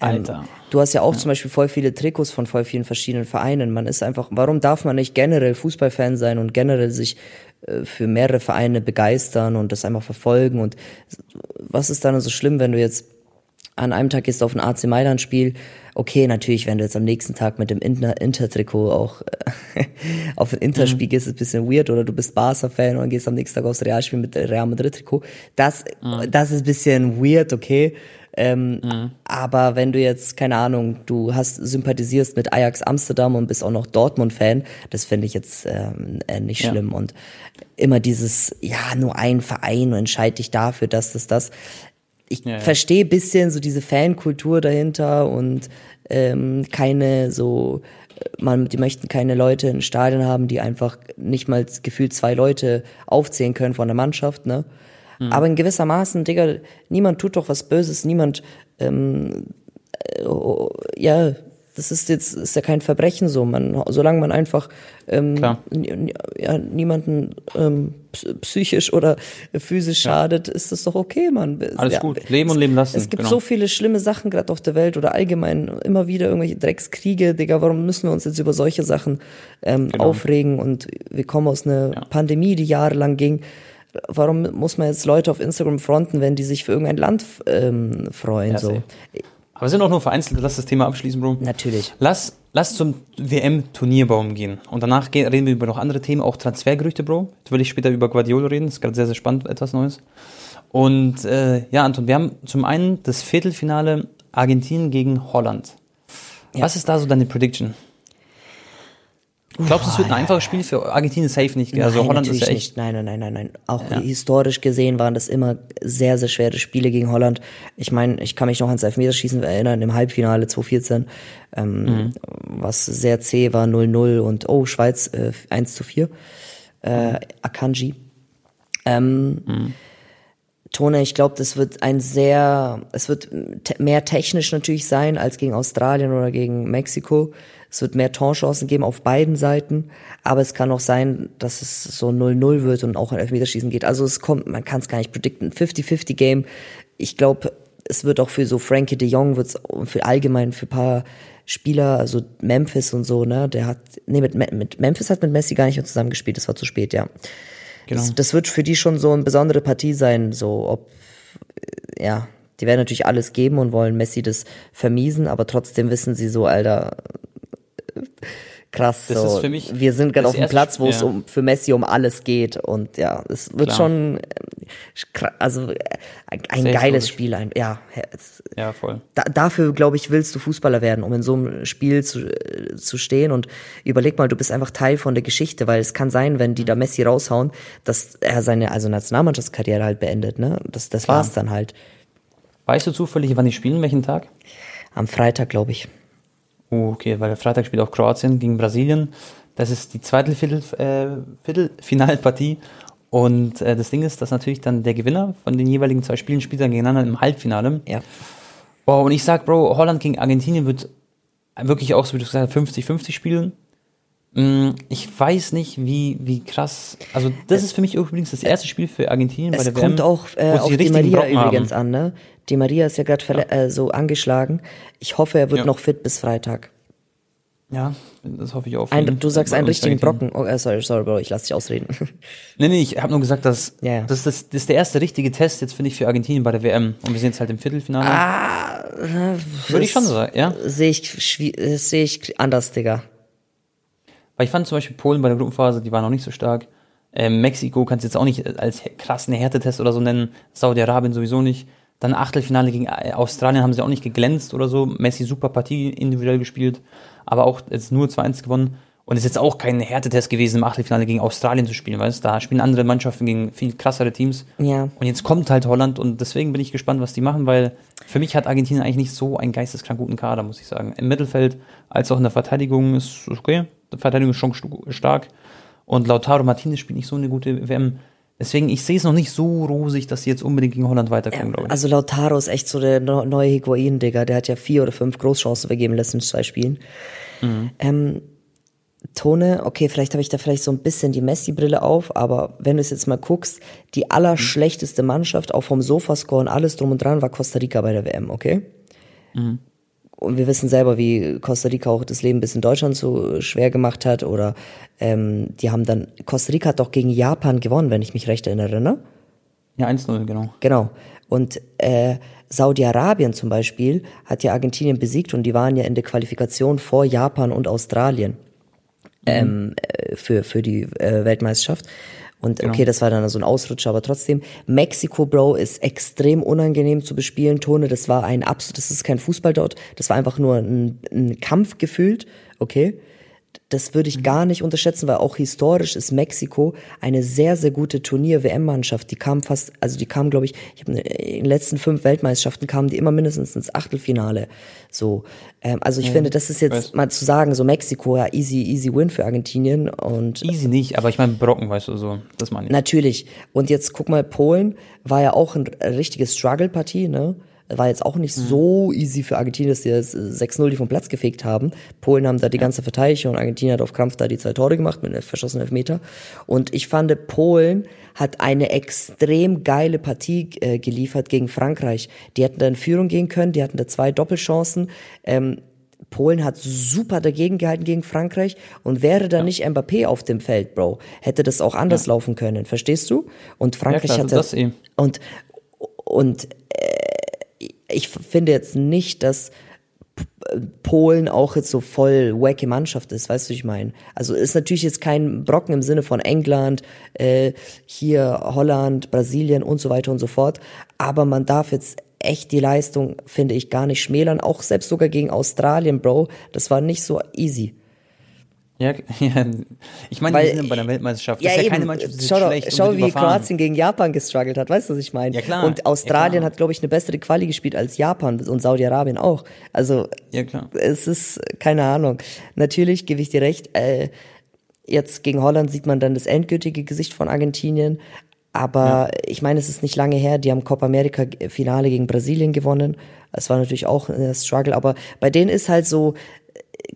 Ähm, Alter. Du hast ja auch zum Beispiel voll viele Trikots von voll vielen verschiedenen Vereinen. Man ist einfach, warum darf man nicht generell Fußballfan sein und generell sich äh, für mehrere Vereine begeistern und das einfach verfolgen? Und was ist dann so schlimm, wenn du jetzt an einem Tag gehst du auf ein AC Mailand Spiel? Okay, natürlich, wenn du jetzt am nächsten Tag mit dem Inter- Inter-Trikot auch äh, [laughs] auf ein Inter-Spiel gehst, ist ein bisschen weird oder du bist Barca-Fan und gehst am nächsten Tag aufs Realspiel mit Real Madrid-Trikot. Das, das ist ein bisschen weird, okay. Ähm, Aber wenn du jetzt, keine Ahnung, du hast sympathisierst mit Ajax Amsterdam und bist auch noch Dortmund-Fan, das finde ich jetzt ähm, äh, nicht Ja. schlimm. Und immer dieses, ja, nur ein Verein und entscheid dich dafür, dass das, das. Ich Ja, ja. verstehe bisschen so diese Fankultur dahinter und ähm, keine so, äh, man, die möchten keine Leute in Stadion haben, die einfach nicht mal gefühlt zwei Leute aufzählen können von der Mannschaft, ne? Aber in gewissermaßen, Digga, niemand tut doch was Böses, niemand, ähm, äh, oh, ja, das ist jetzt, ist ja kein Verbrechen so, man, solange man einfach ähm, ja, niemanden ähm, ps- psychisch oder physisch schadet, ist das doch okay, man. Alles ja, gut. Leben und leben lassen. Es gibt genau. so viele schlimme Sachen gerade auf der Welt oder allgemein immer wieder irgendwelche Dreckskriege, Digga, warum müssen wir uns jetzt über solche Sachen ähm, Genau. aufregen und wir kommen aus einer Ja. Pandemie, die jahrelang ging. Warum muss man jetzt Leute auf Instagram fronten, wenn die sich für irgendein Land ähm, freuen? Ja, so. Aber es sind auch nur vereinzelte, lass das Thema abschließen, Bro. Natürlich. Lass, lass zum WM-Turnierbaum gehen. Und danach gehen, reden wir über noch andere Themen, auch Transfergerüchte, Bro. Jetzt will ich später über Guardiola reden, das ist gerade sehr, sehr spannend, etwas Neues. Und äh, ja, Anton, wir haben zum einen das Viertelfinale Argentinien gegen Holland. Was ist da so deine Prediction? Glaubst du, es wird ein einfaches Spiel für Argentinien safe nicht? Also nein, Holland ist ja echt. nicht. Nein, nein, nein, nein, nein. Auch historisch gesehen waren das immer sehr, sehr schwere Spiele gegen Holland. Ich meine, ich kann mich noch ans Elfmeterschießen erinnern im Halbfinale 2014, ähm, Mhm. was sehr zäh war, 0-0 und oh, Schweiz äh, 1 zu 4. Äh, Akanji. Ähm, Mhm. Tone, ich glaube, das wird ein sehr, es wird te mehr technisch natürlich sein als gegen Australien oder gegen Mexiko. Es wird mehr Torchancen geben auf beiden Seiten, aber es kann auch sein, dass es so 0-0 wird und auch ein Elfmeterschießen geht. Also es kommt, man kann es gar nicht predikten. 50-50 Game. Ich glaube, es wird auch für so Frankie de Jong, wird's für allgemein für paar Spieler, also Memphis und so, ne, der hat, nee, mit, mit Memphis hat mit Messi gar nicht mehr zusammengespielt, das war zu spät, ja. Genau. Das, das wird für die schon so eine besondere Partie sein, so ob, äh, ja, die werden natürlich alles geben und wollen Messi das vermiesen, aber trotzdem wissen sie so, Alter, [laughs] krass, Das so. ist für mich wir sind gerade auf dem Platz, wo es ja. um, für Messi um alles geht und ja, es wird Klar. schon, kra- also äh, ein, ein geiles logisch. Spiel, ein, ja, es, Ja, voll. da, dafür, glaube ich, willst du Fußballer werden, um in so einem Spiel zu, äh, zu stehen. Und überleg mal, du bist einfach Teil von der Geschichte, weil es kann sein, wenn die da Messi raushauen, dass er seine also Nationalmannschaftskarriere halt beendet. Ne? Das, das war's dann halt. Weißt du zufällig, wann die spielen, welchen Tag? Am Freitag, glaube ich. Oh, okay, weil Freitag spielt auch Kroatien gegen Brasilien. Das ist die zweite Viertel, äh, Viertelfinalpartie. Und äh, das Ding ist, dass natürlich dann der Gewinner von den jeweiligen zwei Spielen spielt dann gegeneinander im Halbfinale. Ja. Boah, und ich sag, Bro, Holland gegen Argentinien wird wirklich auch, so wie du gesagt hast, 50-50 spielen. Mm, Ich weiß nicht, wie, wie krass. Also, das ist für mich übrigens das erste Spiel für Argentinien bei Es der kommt WM, auch äh, wo sie auf Di richtigen Maria Brocken übrigens haben. an, ne? Di Maria ist ja gerade äh, so angeschlagen. Ich hoffe, er wird Ja. noch fit bis Freitag. Ja, das hoffe ich auch. Ein, du sagst einen richtigen. Brocken. Oh, äh, sorry, sorry, Bro, ich lass dich ausreden. [laughs] Nee, nee, ich habe nur gesagt, dass Ja, ja. Das, das, das ist der erste richtige Test jetzt, finde ich, für Argentinien bei der WM. Und wir sind jetzt halt im Viertelfinale. Ah, Würde ich schon sagen, ja? Sehe ich, äh, sehe ich anders, Digga. Weil ich fand zum Beispiel Polen bei der Gruppenphase, die waren noch nicht so stark. Ähm, Mexiko kannst du jetzt auch nicht als krassen Härtetest oder so nennen. Saudi-Arabien sowieso nicht. Dann Achtelfinale gegen äh, Australien haben sie auch nicht geglänzt oder so. Messi super Partie individuell gespielt, aber auch jetzt nur 2-1 gewonnen. Und es ist jetzt auch kein Härtetest gewesen, im Achtelfinale gegen Australien zu spielen, weißt? Da spielen andere Mannschaften gegen viel krassere Teams. Ja. Und jetzt kommt halt Holland und deswegen bin ich gespannt, was die machen, weil für mich hat Argentinien eigentlich nicht so einen geisteskrank guten Kader, muss ich sagen. Im Mittelfeld als auch in der Verteidigung ist okay. Die Verteidigung ist schon stark. Und Lautaro Martinez spielt nicht so eine gute WM. Deswegen, ich sehe es noch nicht so rosig, dass sie jetzt unbedingt gegen Holland weiterkommen, Ja, glaube ich. also Lautaro ist echt so der neue Higuain, Digga. Der hat ja vier oder fünf Großchancen vergeben in den letzten zwei Spielen. Mhm. Ähm, Tone, okay, vielleicht habe ich da vielleicht so ein bisschen die Messi-Brille auf, aber wenn du es jetzt mal guckst, die allerschlechteste Mannschaft, auch vom Sofascore und alles drum und dran, war Costa Rica bei der WM, okay? Mhm. Und wir wissen selber, wie Costa Rica auch das Leben bis in Deutschland so schwer gemacht hat. Oder ähm, die haben dann, Costa Rica hat doch gegen Japan gewonnen, wenn ich mich recht erinnere, ne? Ja, 1-0, genau. Genau. Und äh, Saudi-Arabien zum Beispiel hat ja Argentinien besiegt und die waren ja in der Qualifikation vor Japan und Australien ähm, äh, für, für die äh, Weltmeisterschaft. Und okay, das war dann so ein Ausrutscher, aber trotzdem, Mexiko, Bro, ist extrem unangenehm zu bespielen. Tone, das war ein absolut, das ist kein Fußball dort, das war einfach nur ein, ein Kampf gefühlt, okay? Das würde ich gar nicht unterschätzen, weil auch historisch ist Mexiko eine sehr, sehr gute Turnier-WM-Mannschaft. Die kam fast, also die kam, glaube ich, ich hab, in den letzten fünf Weltmeisterschaften kamen die immer mindestens ins Achtelfinale. So, ähm, also ich finde, das ist jetzt weiß. mal zu sagen, so Mexiko, ja, easy, easy win für Argentinien und Easy nicht, aber ich meine Brocken, weißt du, so. Das meine ich. Natürlich. Und jetzt guck mal, Polen war ja auch ein richtiges Struggle-Partie, ne? War jetzt auch nicht so easy für Argentinien, dass die das 6-0 die vom Platz gefegt haben. Polen haben da die ganze Verteidigung und Argentinien hat auf Krampf da die zwei Tore gemacht mit einem verschossenen Elfmeter. Und ich fand, Polen hat eine extrem geile Partie äh, geliefert gegen Frankreich. Die hätten da in Führung gehen können, die hatten da zwei Doppelchancen. Ähm, Polen hat super dagegen gehalten gegen Frankreich und wäre da nicht Mbappé auf dem Feld, Bro, hätte das auch anders laufen können, verstehst du? Und Frankreich klar, hatte das eh. und und äh, ich finde jetzt nicht, dass P- Polen auch jetzt so voll wacky Mannschaft ist, weißt du, ich meine? Also ist natürlich jetzt kein Brocken im Sinne von England, äh, hier Holland, Brasilien und so weiter und so fort, aber man darf jetzt echt die Leistung, finde ich, gar nicht schmälern, auch selbst sogar gegen Australien, Bro, das war nicht so easy. Ja, [laughs] ja. Ich meine, Weil- wir sind ja bei der Weltmeisterschaft. das ist ja keine Mannschaft, die schau, schlecht. schau wie überfahren. Kroatien gegen Japan gestruggelt hat, weißt du, was ich meine? Ja, klar. Und Australien Ja, klar. hat, glaube ich, eine bessere Quali gespielt als Japan und Saudi-Arabien auch. Also Ja, klar. es ist, keine Ahnung. Natürlich gebe ich dir recht, äh, jetzt gegen Holland sieht man dann das endgültige Gesicht von Argentinien. Aber ich meine, es ist nicht lange her, die haben Copa America Finale gegen Brasilien gewonnen. Es war natürlich auch ein Struggle, aber bei denen ist halt so,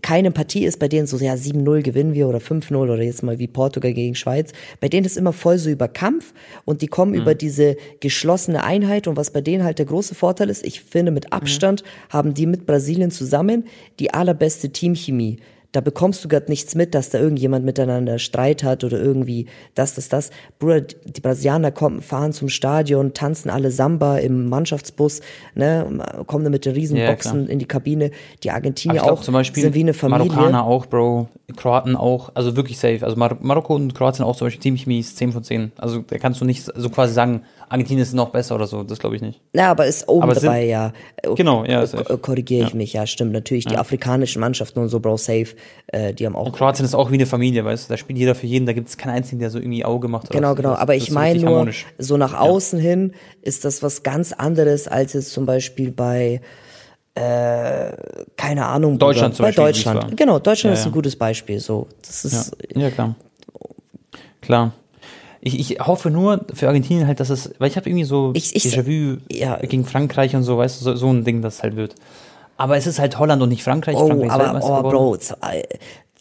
keine Partie ist bei denen so, ja, 7-0 gewinnen wir oder 5-0 oder jetzt mal wie Portugal gegen Schweiz. Bei denen ist immer voll so über Kampf und die kommen über diese geschlossene Einheit und was bei denen halt der große Vorteil ist, ich finde mit Abstand haben die mit Brasilien zusammen die allerbeste Teamchemie. Da bekommst du gerade nichts mit, dass da irgendjemand miteinander Streit hat oder irgendwie das, das, das. Bruder, die Brasilianer kommen, fahren zum Stadion, tanzen alle Samba im Mannschaftsbus, ne, kommen dann mit den riesen Ja, in die Kabine. Die Argentinier ich glaube auch zum Beispiel sind wie eine Familie. Marokkaner auch, Bro. Kroaten auch. Also wirklich safe. Also Mar Marokko und Kroatien auch zum Beispiel Teamchemie ist 10 von 10. Also da kannst du nicht so quasi sagen, Argentinien ist noch besser oder so. Das glaube ich nicht. Ja, aber ist oben Aber sind- dabei, ja. Äh, Genau, ja. Korrigiere ich mich, ja, stimmt. Natürlich, die afrikanischen Mannschaften und so, Bro, safe, äh, die haben auch Und Kroatien ist auch wie eine Familie, weißt du. Da spielt jeder für jeden. Da gibt es keinen einzigen, der so irgendwie Auge macht. oder Genau, genau. Das- Aber das ich meine nur, harmonisch. so nach außen hin ist das was ganz anderes als jetzt zum Beispiel bei, äh, keine Ahnung, Bruder. Deutschland zum bei Beispiel, Deutschland. Genau, Deutschland Ja, ist ein ja. gutes Beispiel. So, das ist, Ja, ja klar. Klar. Ich, ich hoffe nur für Argentinien halt, dass es, weil ich habe irgendwie so Ich- ich- Déjà-vu ja. gegen Frankreich und so, weißt du, so, so ein Ding, das halt wird. Aber es ist halt Holland und nicht Frankreich. Oh, Frankreich aber oh. Bro, äh,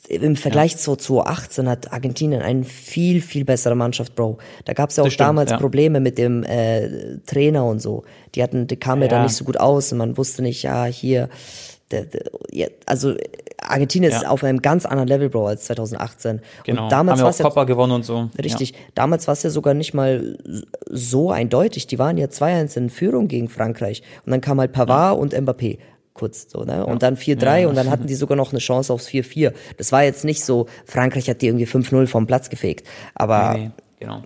im Vergleich zu 2018 hat Argentinien eine viel, viel bessere Mannschaft, Bro. Da gab es ja auch stimmt, damals ja. Probleme mit dem äh, Trainer und so. Die hatten, die kamen ja, Ja. da nicht so gut aus und man wusste nicht, ja, hier, ja, also Argentinien ist Ja. auf einem ganz anderen Level, Bro, als 2018. Genau. Und damals haben war wir es auch ja Copa gewonnen und so. Richtig. Damals war es ja sogar nicht mal so eindeutig. Die waren ja 2-1 in Führung gegen Frankreich. Und dann kam halt Pavard und Mbappé. kurz so, ne? Und dann 4-3 Ja. und dann hatten die sogar noch eine Chance aufs 4-4. Das war jetzt nicht so, Frankreich hat die irgendwie 5-0 vom Platz gefegt. Aber Nee, genau.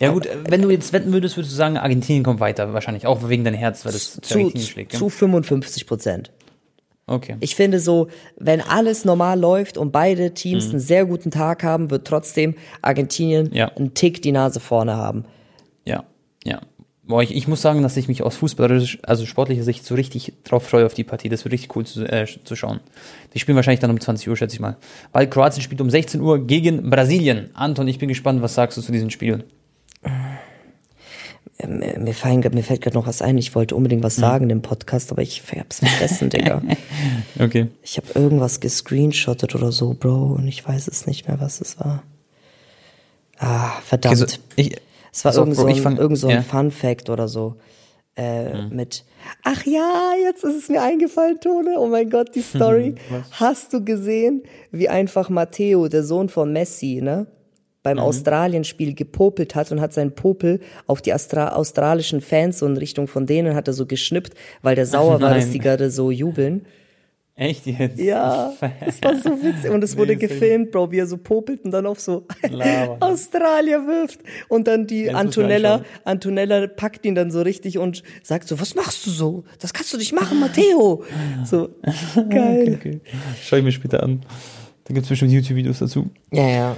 Ja gut, wenn du jetzt wetten würdest, würdest du sagen, Argentinien kommt weiter, wahrscheinlich auch wegen dein Herz, weil das zu, Argentinien schlägt. zu 55 Prozent. Okay. Ich finde so, wenn alles normal läuft und beide Teams Mhm. einen sehr guten Tag haben, wird trotzdem Argentinien Ja. einen Tick die Nase vorne haben. Ja, ja. Boah, ich, ich muss sagen, dass ich mich aus fußballerisch, also sportlicher Sicht so richtig drauf freue auf die Partie. Das wird richtig cool zu, äh, zu schauen. Die spielen wahrscheinlich dann um 20 Uhr, schätze ich mal. Weil Kroatien spielt um 16 Uhr gegen Brasilien. Anton, ich bin gespannt, was sagst du zu diesem Spiel? Äh, Mir, fallen, mir fällt gerade noch was ein. Ich wollte unbedingt Mhm. was sagen im Podcast, aber ich hab's vergessen, Digga. [laughs] Okay. Ich habe irgendwas gescreenshottet oder so, Bro, und ich weiß es nicht mehr, was es war. Ah, verdammt. Also, ich, es war auf, irgend Bro, so ein, fang- irgend so ein ja. Fun Fact oder so. Äh, Mit, ach ja, jetzt ist es mir eingefallen, Tone. Oh mein Gott, die Story. [laughs] Hast du gesehen, wie einfach Matteo, der Sohn von Messi, ne? Beim Australien-Spiel gepopelt hat und hat seinen Popel auf die Astra australischen Fans so in Richtung von denen hat er so geschnippt, weil der sauer war, dass die gerade so jubeln. Echt jetzt? Ja, das war so witzig. Und es wurde Nee, gefilmt, Bro, wie er so popelt und dann auf so. [laughs] Australier wirft. Und dann die mir Antonella. Antonella packt ihn dann so richtig und sagt so, was machst du so? Das kannst du nicht machen, Matteo. [laughs] So, geil. Okay. Schau ich mir später an. Da gibt es bestimmt YouTube-Videos dazu. Ja, ja.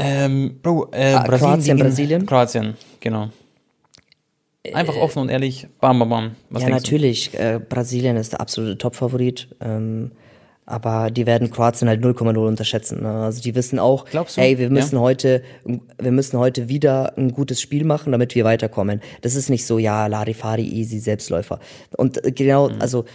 Ähm, Bro, äh, Ah, Brasilien. Kroatien, gegen- Brasilien? Kroatien, genau. Einfach offen und ehrlich, bam, bam, bam. Was ja, natürlich. Äh, Brasilien ist der absolute Top-Favorit. Ähm, aber die werden Kroatien halt 0,0 unterschätzen. Ne? Also die wissen auch, Glaubst du? ey, wir müssen Ja. heute, wir müssen heute wieder ein gutes Spiel machen, damit wir weiterkommen. Das ist nicht so, ja, Larifari, easy, Selbstläufer. Und äh, genau, Mhm. also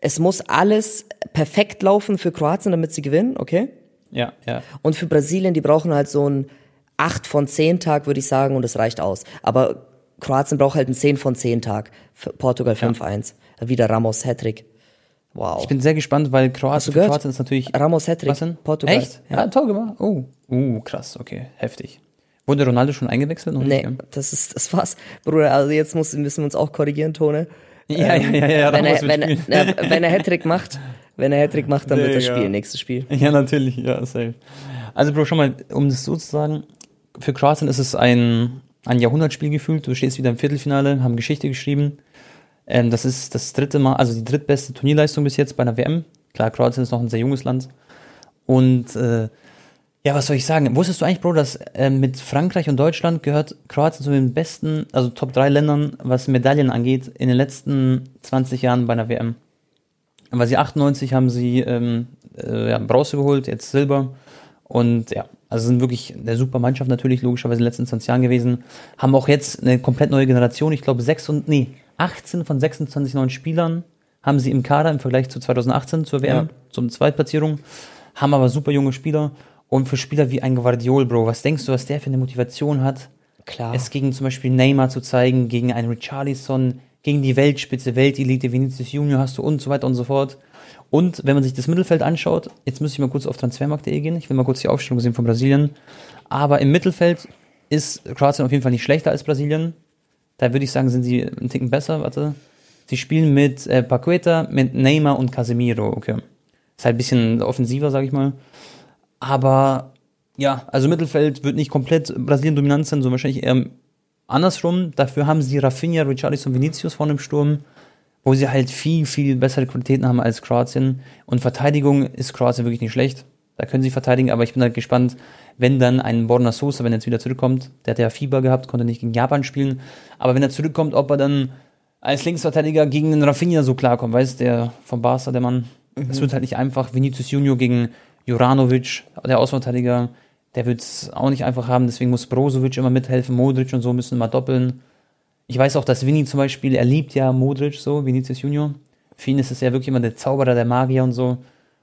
es muss alles perfekt laufen für Kroatien, damit sie gewinnen, okay? Ja, ja. Und für Brasilien, die brauchen halt so ein 8 von 10 Tag, würde ich sagen, und das reicht aus. Aber Kroatien braucht halt einen 10 von 10 Tag. Portugal 5-1. Wieder Ramos Hattrick. Wow. Ich bin sehr gespannt, weil Kroatien? Kroatien ist natürlich. Ramos Hattrick. Portugal. Echt? Ja, toll gemacht. Oh, uh, krass, okay, heftig. Wurde Ronaldo schon eingewechselt? Noch Nee, nicht, das ist, das war's. Bruder, also jetzt muss, müssen wir uns auch korrigieren, Tone. Ja, ja, ja, ja, wenn, Ramos er, wenn, er, wenn er Hattrick macht, [laughs] wenn er Hattrick macht, dann wird Digga. spielen, nächstes Spiel. [laughs] Ja, natürlich, ja, safe. Also, Bro, schon mal, um das so zu sagen, für Kroatien ist es ein, ein Jahrhundertspiel gefühlt. Du stehst wieder im Viertelfinale, haben Geschichte geschrieben. Ähm, das ist das dritte Mal, also die drittbeste Turnierleistung bis jetzt bei einer WM. Klar, Kroatien ist noch ein sehr junges Land. Und äh, ja, was soll ich sagen? Wusstest du eigentlich, Bro, dass äh, mit Frankreich und Deutschland gehört Kroatien zu den besten, also Top 3 Ländern, was Medaillen angeht, in den letzten 20 Jahren bei einer WM? Weil sie 98 haben sie ähm, äh, ja, Bronze geholt, jetzt Silber. Und ja, also sind wirklich eine super Mannschaft natürlich, logischerweise in den letzten 20 Jahren gewesen. Haben auch jetzt eine komplett neue Generation. Ich glaube, sechs und, nee, 18 von 26 neuen Spielern haben sie im Kader im Vergleich zu 2018 zur WM, Ja. zum Zweitplatzierung. Haben aber super junge Spieler. Und für Spieler wie ein Guardiol, Bro, was denkst du, was der für eine Motivation hat? Klar. Es gegen zum Beispiel Neymar zu zeigen, gegen einen Richarlison, gegen die Weltspitze, Weltelite, Vinicius Junior hast du und so weiter und so fort. Und wenn man sich das Mittelfeld anschaut, jetzt müsste ich mal kurz auf transfermarkt.de gehen, ich will mal kurz die Aufstellung sehen von Brasilien. Aber im Mittelfeld ist Kroatien auf jeden Fall nicht schlechter als Brasilien. Da würde ich sagen, sind sie einen Ticken besser, warte. Sie spielen mit äh, Paqueta, mit Neymar und Casemiro, okay. Ist halt ein bisschen offensiver, sag ich mal. Aber ja, also Mittelfeld wird nicht komplett Brasilien dominant sein, sondern wahrscheinlich eher andersrum. Dafür haben sie Rafinha, Richarlison, Vinicius vorne im Sturm, wo sie halt viel, viel bessere Qualitäten haben als Kroatien. Und Verteidigung ist Kroatien wirklich nicht schlecht. Da können sie verteidigen, aber ich bin halt gespannt, wenn dann ein Borna Sosa, wenn er jetzt wieder zurückkommt, der hat ja Fieber gehabt, konnte nicht gegen Japan spielen, aber wenn er zurückkommt, ob er dann als Linksverteidiger gegen den Rafinha so klarkommt, weißt der vom Barca, der Mann. Es wird halt nicht einfach. Vinicius Junior gegen Juranovic, der Außenverteidiger, der wird es auch nicht einfach haben, deswegen muss Brozovic immer mithelfen, Modric und so müssen immer doppeln. Ich weiß auch, dass Vini zum Beispiel, er liebt ja Modric so, Vinicius Junior. Für ihn ist es ja wirklich immer der Zauberer, der Magier und so.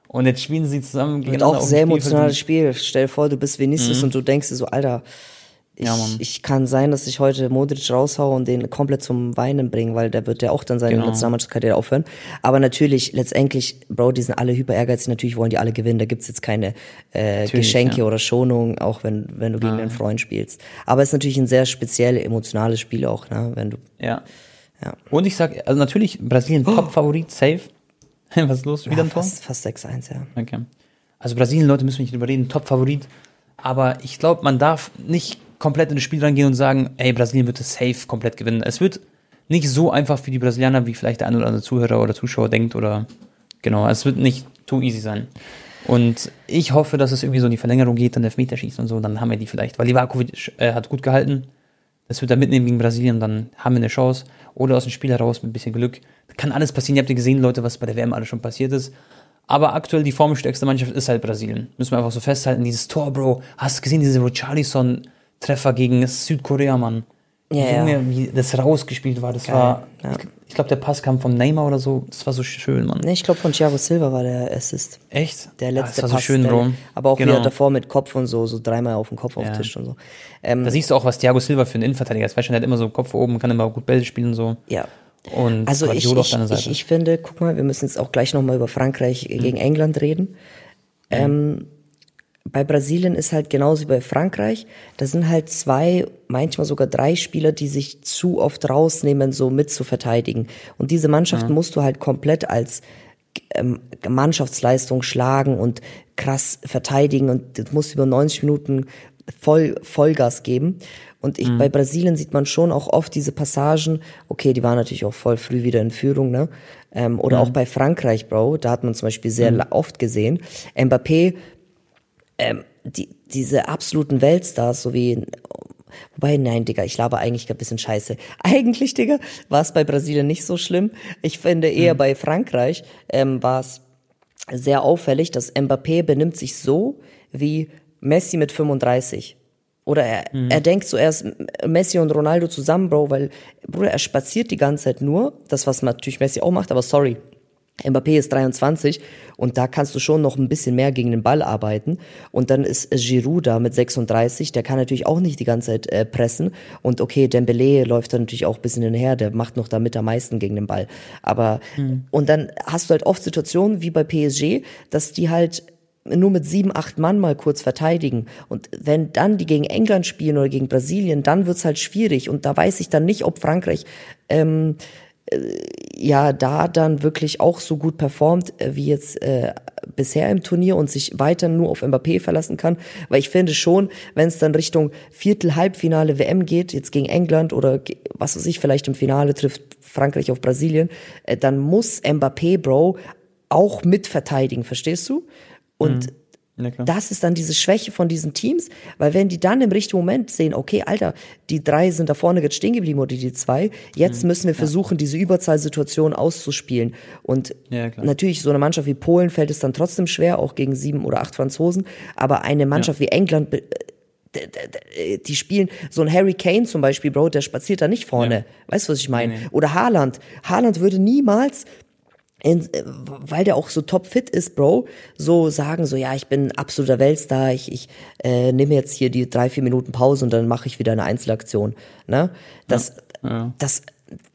Und jetzt spielen sie zusammen Wird auch sehr emotionales Spiel. Stell dir vor, du bist Vinicius und du denkst dir so, Alter, ich, Ja, ich kann sein, dass ich heute Modric raushaue und den komplett zum Weinen bringe, weil der wird ja auch dann seine Genau. Nationalmannschaftskarriere aufhören. Aber natürlich, letztendlich, Bro, die sind alle hyper ehrgeizig, natürlich wollen die alle gewinnen. Da gibt's jetzt keine äh, Geschenke ja. oder Schonung, auch wenn, wenn du gegen einen Freund spielst. Aber es ist natürlich ein sehr speziell emotionales Spiel auch, ne? Wenn du, Ja. Ja. Und ich sag, also natürlich, Brasilien Top-Favorit, safe. [laughs] Was ist los? Wieder Ja, ein Tor? fast, fast 6-1, ja. Okay. Also Brasilien, Leute, müssen wir nicht drüber reden, Top-Favorit. Aber ich glaube, man darf nicht komplett in das Spiel reingehen und sagen, ey, Brasilien wird es safe komplett gewinnen. Es wird nicht so einfach für die Brasilianer, wie vielleicht der ein oder andere Zuhörer oder Zuschauer denkt oder genau, es wird nicht too easy sein. Und ich hoffe, dass es irgendwie so in die Verlängerung geht, dann Elfmeterschießen und so, dann haben wir die vielleicht. Weil Livakovic äh, hat gut gehalten, das wird er mitnehmen gegen Brasilien, dann haben wir eine Chance. Oder aus dem Spiel heraus mit ein bisschen Glück. Kann alles passieren. Ihr habt ja gesehen, Leute, was bei der WM alles schon passiert ist. Aber aktuell die formstärkste Mannschaft ist halt Brasilien. Müssen wir einfach so festhalten. Dieses Tor, Bro. Hast du gesehen, diese Richarlison-Treffer gegen Südkorea, Mann? Ja, ja. Junge, wie das rausgespielt war. Das Geil, war, ja. ich, glaube, der Pass kam vom Neymar oder so. Das war so schön, Mann. Nee, ich glaube von Thiago Silva war der Assist. Echt? Der Ja, letzte das war Pass. so schön, der, Bro. Aber auch genau. wieder davor mit Kopf und so, so dreimal auf den Kopf Ja. auftischt und so. Ähm, Da siehst du auch, was Thiago Silva für ein Innenverteidiger ist. Weißt du, der hat immer so Kopf oben, kann immer gut Bälle spielen und so. ja. Und Also ich, auf ich, ich. Mhm. ich finde, guck mal, wir müssen jetzt auch gleich nochmal über Frankreich gegen England reden. Ähm, bei Brasilien ist halt genauso wie bei Frankreich, da sind halt zwei, manchmal sogar drei Spieler, die sich zu oft rausnehmen, so mit zu verteidigen. Und diese Mannschaften musst du halt komplett als ähm, Mannschaftsleistung schlagen und krass verteidigen und das musst du über 90 Minuten voll Vollgas geben. Und ich, bei Brasilien sieht man schon auch oft diese Passagen, okay, die waren natürlich auch voll früh wieder in Führung, ne? Ähm, oder auch bei Frankreich, Bro, da hat man zum Beispiel sehr la- oft gesehen. Mbappé, ähm, die, diese absoluten Weltstars, so wie Wobei, nein, Digga, ich laber eigentlich ein bisschen scheiße. [laughs] Eigentlich, Digga, war es bei Brasilien nicht so schlimm. Ich finde eher bei Frankreich ähm, war es sehr auffällig, dass Mbappé benimmt sich so wie Messi mit 35. Oder er, er denkt so, er ist Messi und Ronaldo zusammen, Bro, weil, Bruder, er spaziert die ganze Zeit nur. Das, was natürlich Messi auch macht, aber sorry. Mbappé ist 23 und da kannst du schon noch ein bisschen mehr gegen den Ball arbeiten. Und dann ist Giroud da mit 36, der kann natürlich auch nicht die ganze Zeit äh, pressen. Und okay, Dembele läuft da natürlich auch ein bisschen hinterher, der macht noch damit am meisten gegen den Ball. Aber, und dann hast du halt oft Situationen wie bei PSG, dass die halt nur mit sieben, acht Mann mal kurz verteidigen. Und wenn dann die gegen England spielen oder gegen Brasilien, dann wird's halt schwierig. Und da weiß ich dann nicht, ob Frankreich ähm, äh, ja da dann wirklich auch so gut performt äh, wie jetzt äh, bisher im Turnier und sich weiter nur auf Mbappé verlassen kann. Weil ich finde schon, wenn es dann Richtung Viertel, Halbfinale WM geht, jetzt gegen England oder was weiß ich, vielleicht im Finale trifft Frankreich auf Brasilien, äh, dann muss Mbappé, Bro, auch mitverteidigen, verstehst du? Und Ja, das ist dann diese Schwäche von diesen Teams, weil wenn die dann im richtigen Moment sehen, okay, Alter, die drei sind da vorne jetzt stehen geblieben oder die zwei, jetzt müssen wir versuchen, diese Überzahlsituation auszuspielen. Und Ja, natürlich, so eine Mannschaft wie Polen fällt es dann trotzdem schwer, auch gegen sieben oder acht Franzosen, aber eine Mannschaft wie England, d- d- die spielen, so ein Harry Kane zum Beispiel, Bro, der spaziert da nicht vorne. Weißt du, was ich meine? Nee, nee. Oder Haaland. Haaland würde niemals in, äh, weil der auch so topfit ist, Bro, so sagen, so ja, ich bin absoluter Weltstar, ich, ich äh, nehme jetzt hier die drei, vier Minuten Pause und dann mache ich wieder eine Einzelaktion. Ne? Das, Ja. das,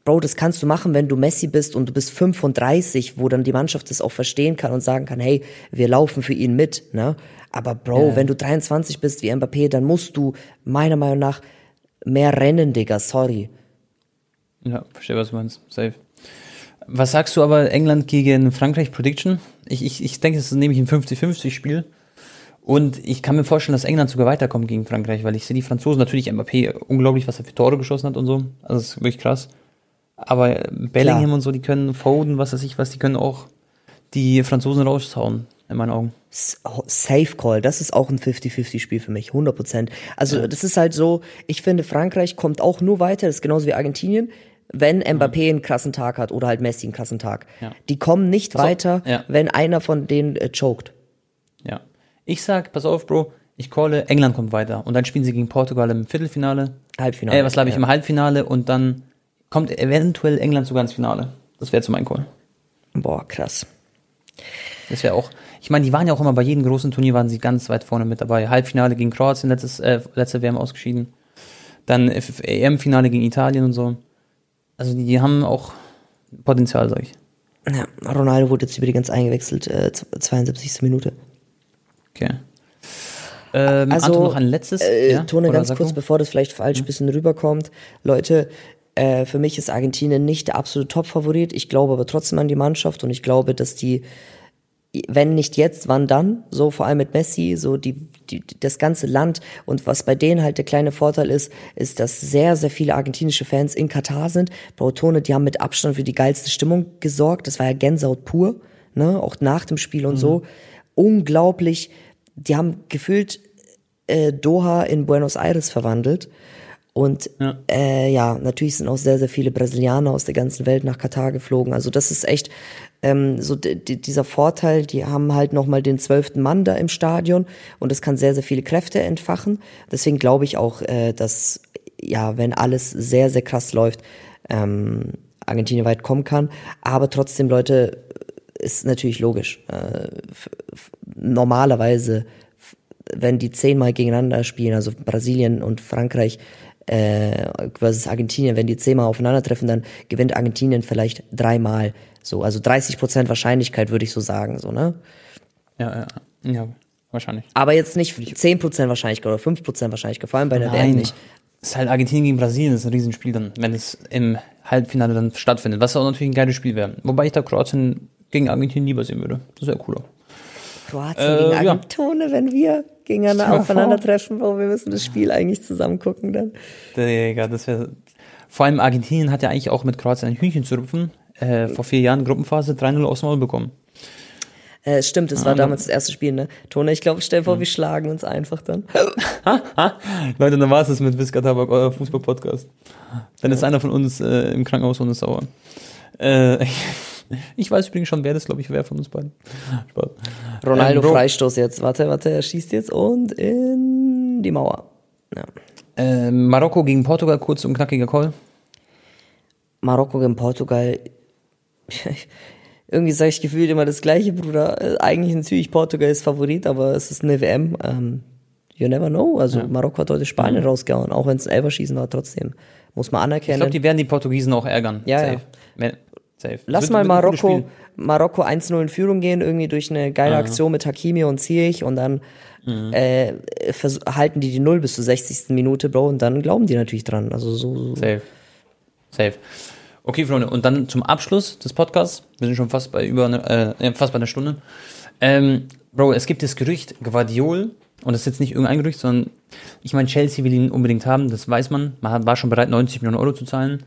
Bro, das kannst du machen, wenn du Messi bist und du bist 35, wo dann die Mannschaft das auch verstehen kann und sagen kann, hey, wir laufen für ihn mit. Ne? Aber Bro, Ja. wenn du 23 bist wie Mbappé, dann musst du meiner Meinung nach mehr rennen, Digga, sorry. Ja, verstehe, was du meinst. Safe. Was sagst du aber England gegen Frankreich Prediction? Ich, ich, ich denke, es ist nämlich ein 50-50-Spiel. Und ich kann mir vorstellen, dass England sogar weiterkommt gegen Frankreich, weil ich sehe die Franzosen natürlich Mbappé unglaublich, was er für Tore geschossen hat und so. Also das ist wirklich krass. Aber Bellingham Klar. und so, die können Foden, was weiß ich was, die können auch die Franzosen raushauen, in meinen Augen. S- Safe Call, das ist auch ein 50-50-Spiel für mich, 100 Prozent. Also das ist halt so, ich finde, Frankreich kommt auch nur weiter, das ist genauso wie Argentinien, wenn Mbappé einen krassen Tag hat oder halt Messi einen krassen Tag. Ja. Die kommen nicht Pass weiter, ja. wenn einer von denen äh, choked. Ja. Ich sag, pass auf, Bro, ich calle, England kommt weiter. Und dann spielen sie gegen Portugal im Viertelfinale. Halbfinale. Äh, was glaube ich, ja. im Halbfinale und dann kommt eventuell England sogar ins Finale. Das wäre zu mein Call. Boah, krass. Das wäre auch. Ich meine, die waren ja auch immer bei jedem großen Turnier waren sie ganz weit vorne mit dabei. Halbfinale gegen Kroatien, letztes, äh, letzte WM ausgeschieden. Dann EM-Finale gegen Italien und so. Also die, haben auch Potenzial, sag ich. Ja, Ronaldo wurde jetzt übrigens eingewechselt, äh, 72. Minute. Okay. Ähm, Also, Anton, noch ein letztes. Äh, ja? Tone, Oder ganz sag kurz, bevor das vielleicht falsch ein bisschen rüberkommt. Leute, Äh, für mich ist Argentinien nicht der absolute Top-Favorit. Ich glaube aber trotzdem an die Mannschaft und ich glaube, dass die, wenn nicht jetzt, wann dann? So vor allem mit Messi, so die, die das ganze Land und was bei denen halt der kleine Vorteil ist, ist, dass sehr sehr viele argentinische Fans in Katar sind. Brautone, die haben mit Abstand für die geilste Stimmung gesorgt. Das war ja Gänsehaut pur, ne? Auch nach dem Spiel und mhm. so. Unglaublich. Die haben gefühlt äh, Doha in Buenos Aires verwandelt. Und ja. Äh, ja, natürlich sind auch sehr, sehr viele Brasilianer aus der ganzen Welt nach Katar geflogen. Also das ist echt ähm, so dieser Vorteil, die haben halt nochmal den zwölften Mann da im Stadion und das kann sehr, sehr viele Kräfte entfachen. Deswegen glaube ich auch, äh, dass, ja, wenn alles sehr, sehr krass läuft, ähm, Argentinien weit kommen kann. Aber trotzdem, Leute, ist natürlich logisch. Äh, normalerweise, wenn die zehnmal gegeneinander spielen, also Brasilien und Frankreich, äh, versus Argentinien, wenn die zehnmal aufeinandertreffen, dann gewinnt Argentinien vielleicht dreimal. So, also 30 Prozent Wahrscheinlichkeit würde ich so sagen, so, ne? Ja, ja, ja, wahrscheinlich. Aber jetzt nicht 10 Prozent Wahrscheinlichkeit oder 5 Prozent Wahrscheinlichkeit, vor allem bei der Nein. WM nicht. Es ist halt Argentinien gegen Brasilien, das ist ein Riesenspiel dann, wenn es im Halbfinale dann stattfindet, was auch natürlich ein geiles Spiel wäre. Wobei ich da Kroatien gegen Argentinien lieber sehen würde. Das wäre cooler. Kroatien äh, gegen Argentinien, ja. wenn wir gegeneinander aufeinandertreffen, wo wir müssen das Spiel eigentlich zusammen gucken dann. Digga, das wäre. Vor allem Argentinien hat ja eigentlich auch mit Kroatien ein Hühnchen zu rupfen. Äh, vor vier Jahren Gruppenphase 3-0 aufs Maul bekommen. Äh, stimmt, es ah, war damals das erste Spiel, ne? Tone, ich glaube, stell vor, wir schlagen uns einfach dann. [laughs] Leute, dann war es das mit Wiska Tabak, euer Fußball-Podcast. Dann ist einer von uns äh, im Krankenhaus und ist sauer. Äh, [laughs] ich weiß übrigens schon, wer das, glaube ich, wer von uns beiden. Spaß. Ronaldo ähm, Freistoß jetzt. Warte, warte, er schießt jetzt und in die Mauer. Ja. Äh, Marokko gegen Portugal, kurz und knackiger Call. Marokko gegen Portugal. [laughs] Irgendwie sage ich gefühlt immer das gleiche, Bruder. Äh, eigentlich natürlich Portugal ist Favorit, aber es ist eine WM. Ähm, you never know. Also ja. Marokko hat heute Spanien mhm. rausgehauen, auch wenn es ein Elverschießen war, trotzdem. Muss man anerkennen. Ich glaube, die werden die Portugiesen auch ärgern. Ja, Safe. ja. Safe. Lass mal Marokko, Marokko 1-0 in Führung gehen, irgendwie durch eine geile Aktion mit Hakimi und Ziyech und dann mhm. äh, halten die die Null bis zur 60. Minute, Bro, und dann glauben die natürlich dran. Also so. so. Safe. Safe. Okay, Freunde, und dann zum Abschluss des Podcasts. Wir sind schon fast bei über eine, äh, fast bei einer Stunde. Ähm, Bro, es gibt das Gerücht, Guardiol, und das ist jetzt nicht irgendein Gerücht, sondern ich meine, Chelsea will ihn unbedingt haben, das weiß man. Man war schon bereit, 90 Millionen Euro zu zahlen.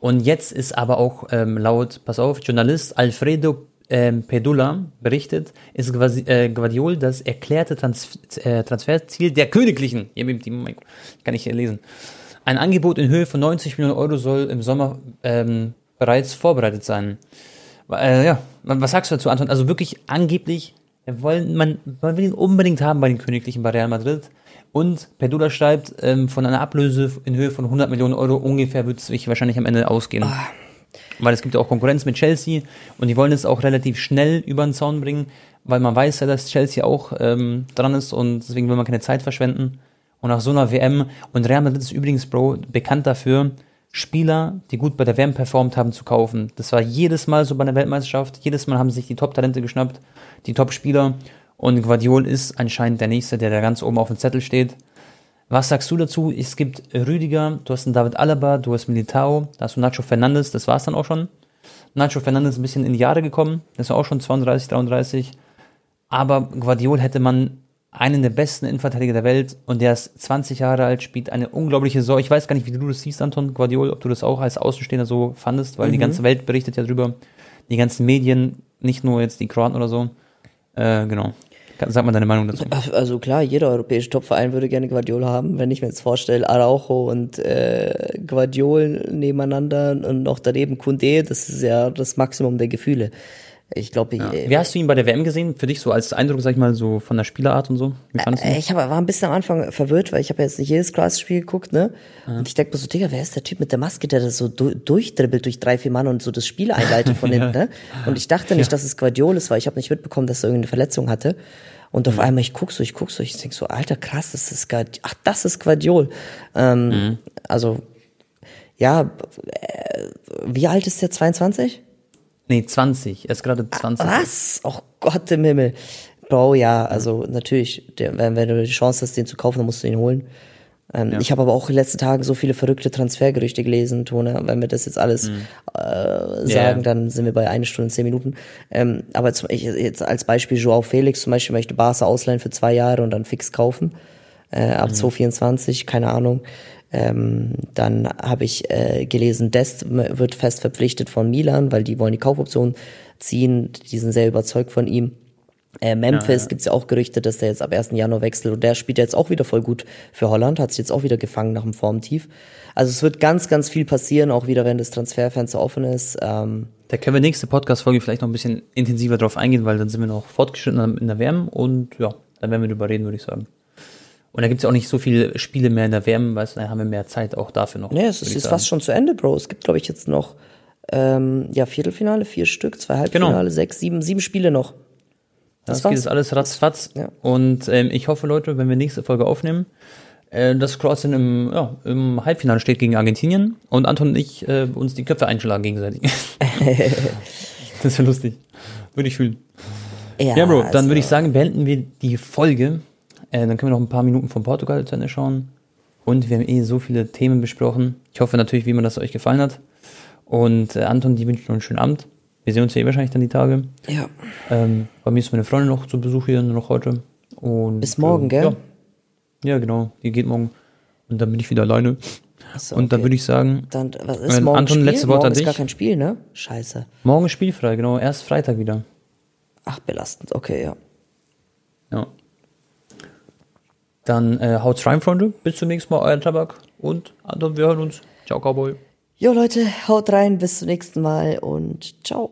Und jetzt ist aber auch ähm, laut, pass auf, Journalist Alfredo ähm, Pedula berichtet, ist äh, Guardiol das erklärte Trans äh, Transferziel der Königlichen. Hier kann ich hier lesen. Ein Angebot in Höhe von 90 Millionen Euro soll im Sommer ähm, bereits vorbereitet sein. Äh, ja, was sagst du dazu, Anton? Also wirklich angeblich, wollen, man, man will ihn unbedingt haben bei den Königlichen bei Real Madrid. Und Perdula schreibt, ähm, von einer Ablöse in Höhe von 100 Millionen Euro ungefähr wird es sich wahrscheinlich am Ende ausgehen. Ah. Weil es gibt ja auch Konkurrenz mit Chelsea und die wollen es auch relativ schnell über den Zaun bringen, weil man weiß ja, dass Chelsea auch ähm, dran ist und deswegen will man keine Zeit verschwenden. Und nach so einer WM, und Real Madrid ist übrigens, Bro, bekannt dafür, Spieler, die gut bei der WM performt haben, zu kaufen. Das war jedes Mal so bei der Weltmeisterschaft. Jedes Mal haben sich die Top-Talente geschnappt, die Top-Spieler. Und Guardiol ist anscheinend der Nächste, der da ganz oben auf dem Zettel steht. Was sagst du dazu? Es gibt Rüdiger, du hast einen David Alaba, du hast Militao, da hast du Nacho Fernandes, das war's dann auch schon. Nacho Fernandes ist ein bisschen in die Jahre gekommen, das war auch schon 32, 33. Aber Guardiol hätte man einen der besten Innenverteidiger der Welt und der ist 20 Jahre alt, spielt eine unglaubliche Saison. Ich weiß gar nicht, wie du das siehst, Anton Guardiol, ob du das auch als Außenstehender so fandest, weil mhm. die ganze Welt berichtet ja drüber. Die ganzen Medien, nicht nur jetzt die Kroaten oder so. Äh, genau. Sag mal deine Meinung dazu. Also klar, jeder europäische Topverein würde gerne Guardiola haben. Wenn ich mir jetzt vorstelle, Araujo und äh, Guardiol nebeneinander und noch daneben Kunde, das ist ja das Maximum der Gefühle. Ich glaube, ja. Wie hast du ihn bei der WM gesehen? Für dich so als Eindruck, sag ich mal, so von der Spielerart und so? Wie fandest äh, du Ich hab, war ein bisschen am Anfang verwirrt, weil ich habe jetzt nicht jedes Klasse-Spiel geguckt, ne? Ja. Und ich denke mir so, Digga, wer ist der Typ mit der Maske, der das so du durchdribbelt durch drei, vier Mann und so das Spiel einleitet von [laughs] hinten, ja. ne? Und ich dachte nicht, dass es Guardiola ist, weil ich habe nicht mitbekommen, dass er irgendeine Verletzung hatte. Und auf mhm. einmal, ich guck so, ich guck so, ich denk so, alter, krass, das ist Guardiol. Ach, das ist Guardiol. Ähm, mhm. Also, ja, äh, wie alt ist der? 22? Nee, 20. Er ist gerade 20. Was? Oh Gott im Himmel. Bro, ja, also natürlich, der, wenn, wenn, du die Chance hast, den zu kaufen, dann musst du ihn holen. Ähm, Ich habe aber auch in den letzten Tagen so viele verrückte Transfergerüchte gelesen, Tone. Wenn wir das jetzt alles Mhm. äh, sagen, Ja. dann sind wir bei eine Stunde zehn Minuten. Ähm, aber zum, ich, jetzt als Beispiel Joao Felix zum Beispiel möchte Barca ausleihen für zwei Jahre und dann fix kaufen. Äh, ab 2024, keine Ahnung. Ähm, dann habe ich äh, gelesen, Dest wird fest verpflichtet von Milan, weil die wollen die Kaufoption ziehen. Die sind sehr überzeugt von ihm. Äh, Memphis gibt's ja auch Gerüchte, dass der jetzt ab 1. Januar wechselt und der spielt jetzt auch wieder voll gut für Holland, hat sich jetzt auch wieder gefangen nach dem Formtief. Also es wird ganz, ganz viel passieren, auch wieder, wenn das Transferfenster offen ist. Ähm, Da können wir nächste Podcast-Folge vielleicht noch ein bisschen intensiver drauf eingehen, weil dann sind wir noch fortgeschritten in der WM und ja, dann werden wir drüber reden, würde ich sagen. Und da gibt's ja auch nicht so viele Spiele mehr in der WM, du, dann haben wir mehr Zeit auch dafür noch. nee, es ist sagen. fast schon zu Ende, Bro. Es gibt, glaube ich, jetzt noch ähm, ja, Viertelfinale, vier Stück, zwei Halbfinale, sechs, sieben, sieben Spiele noch. Das, war's. geht alles ratzfatz. Ja. Und ähm, ich hoffe, Leute, wenn wir nächste Folge aufnehmen, äh, dass Kroatien im, ja, im Halbfinale steht gegen Argentinien und Anton und ich äh, uns die Köpfe einschlagen gegenseitig. [laughs] das wäre lustig. Würde ich fühlen. Ja, Bro, dann also- würde ich sagen, beenden wir die Folge. Äh, dann können wir noch ein paar Minuten von Portugal zu Ende schauen. Und wir haben eh so viele Themen besprochen. Ich hoffe natürlich, wie immer das euch gefallen hat. Und äh, Anton, die wünsche ich noch einen schönen Abend. Wir sehen uns ja eh wahrscheinlich dann die Tage. Ja. Ähm, bei mir ist meine Freundin noch zu Besuch hier, nur noch heute. Und, Bis morgen, ähm, gell? Ja. ja, genau. Die geht morgen. Und dann bin ich wieder alleine. Achso, Und dann okay. würde ich sagen, Dann, was ist morgen Anton, Spiel? letzte Wort morgen an ist dich. gar kein Spiel, ne? Scheiße. morgen ist spielfrei, genau. Erst Freitag wieder. Ach, belastend. Okay, ja. Ja. Dann äh, haut's rein, Freunde. Bis zum nächsten Mal, euer Tabak. Und Anton, wir hören uns. Ciao, Cowboy. Jo Leute, haut rein, bis zum nächsten Mal und ciao.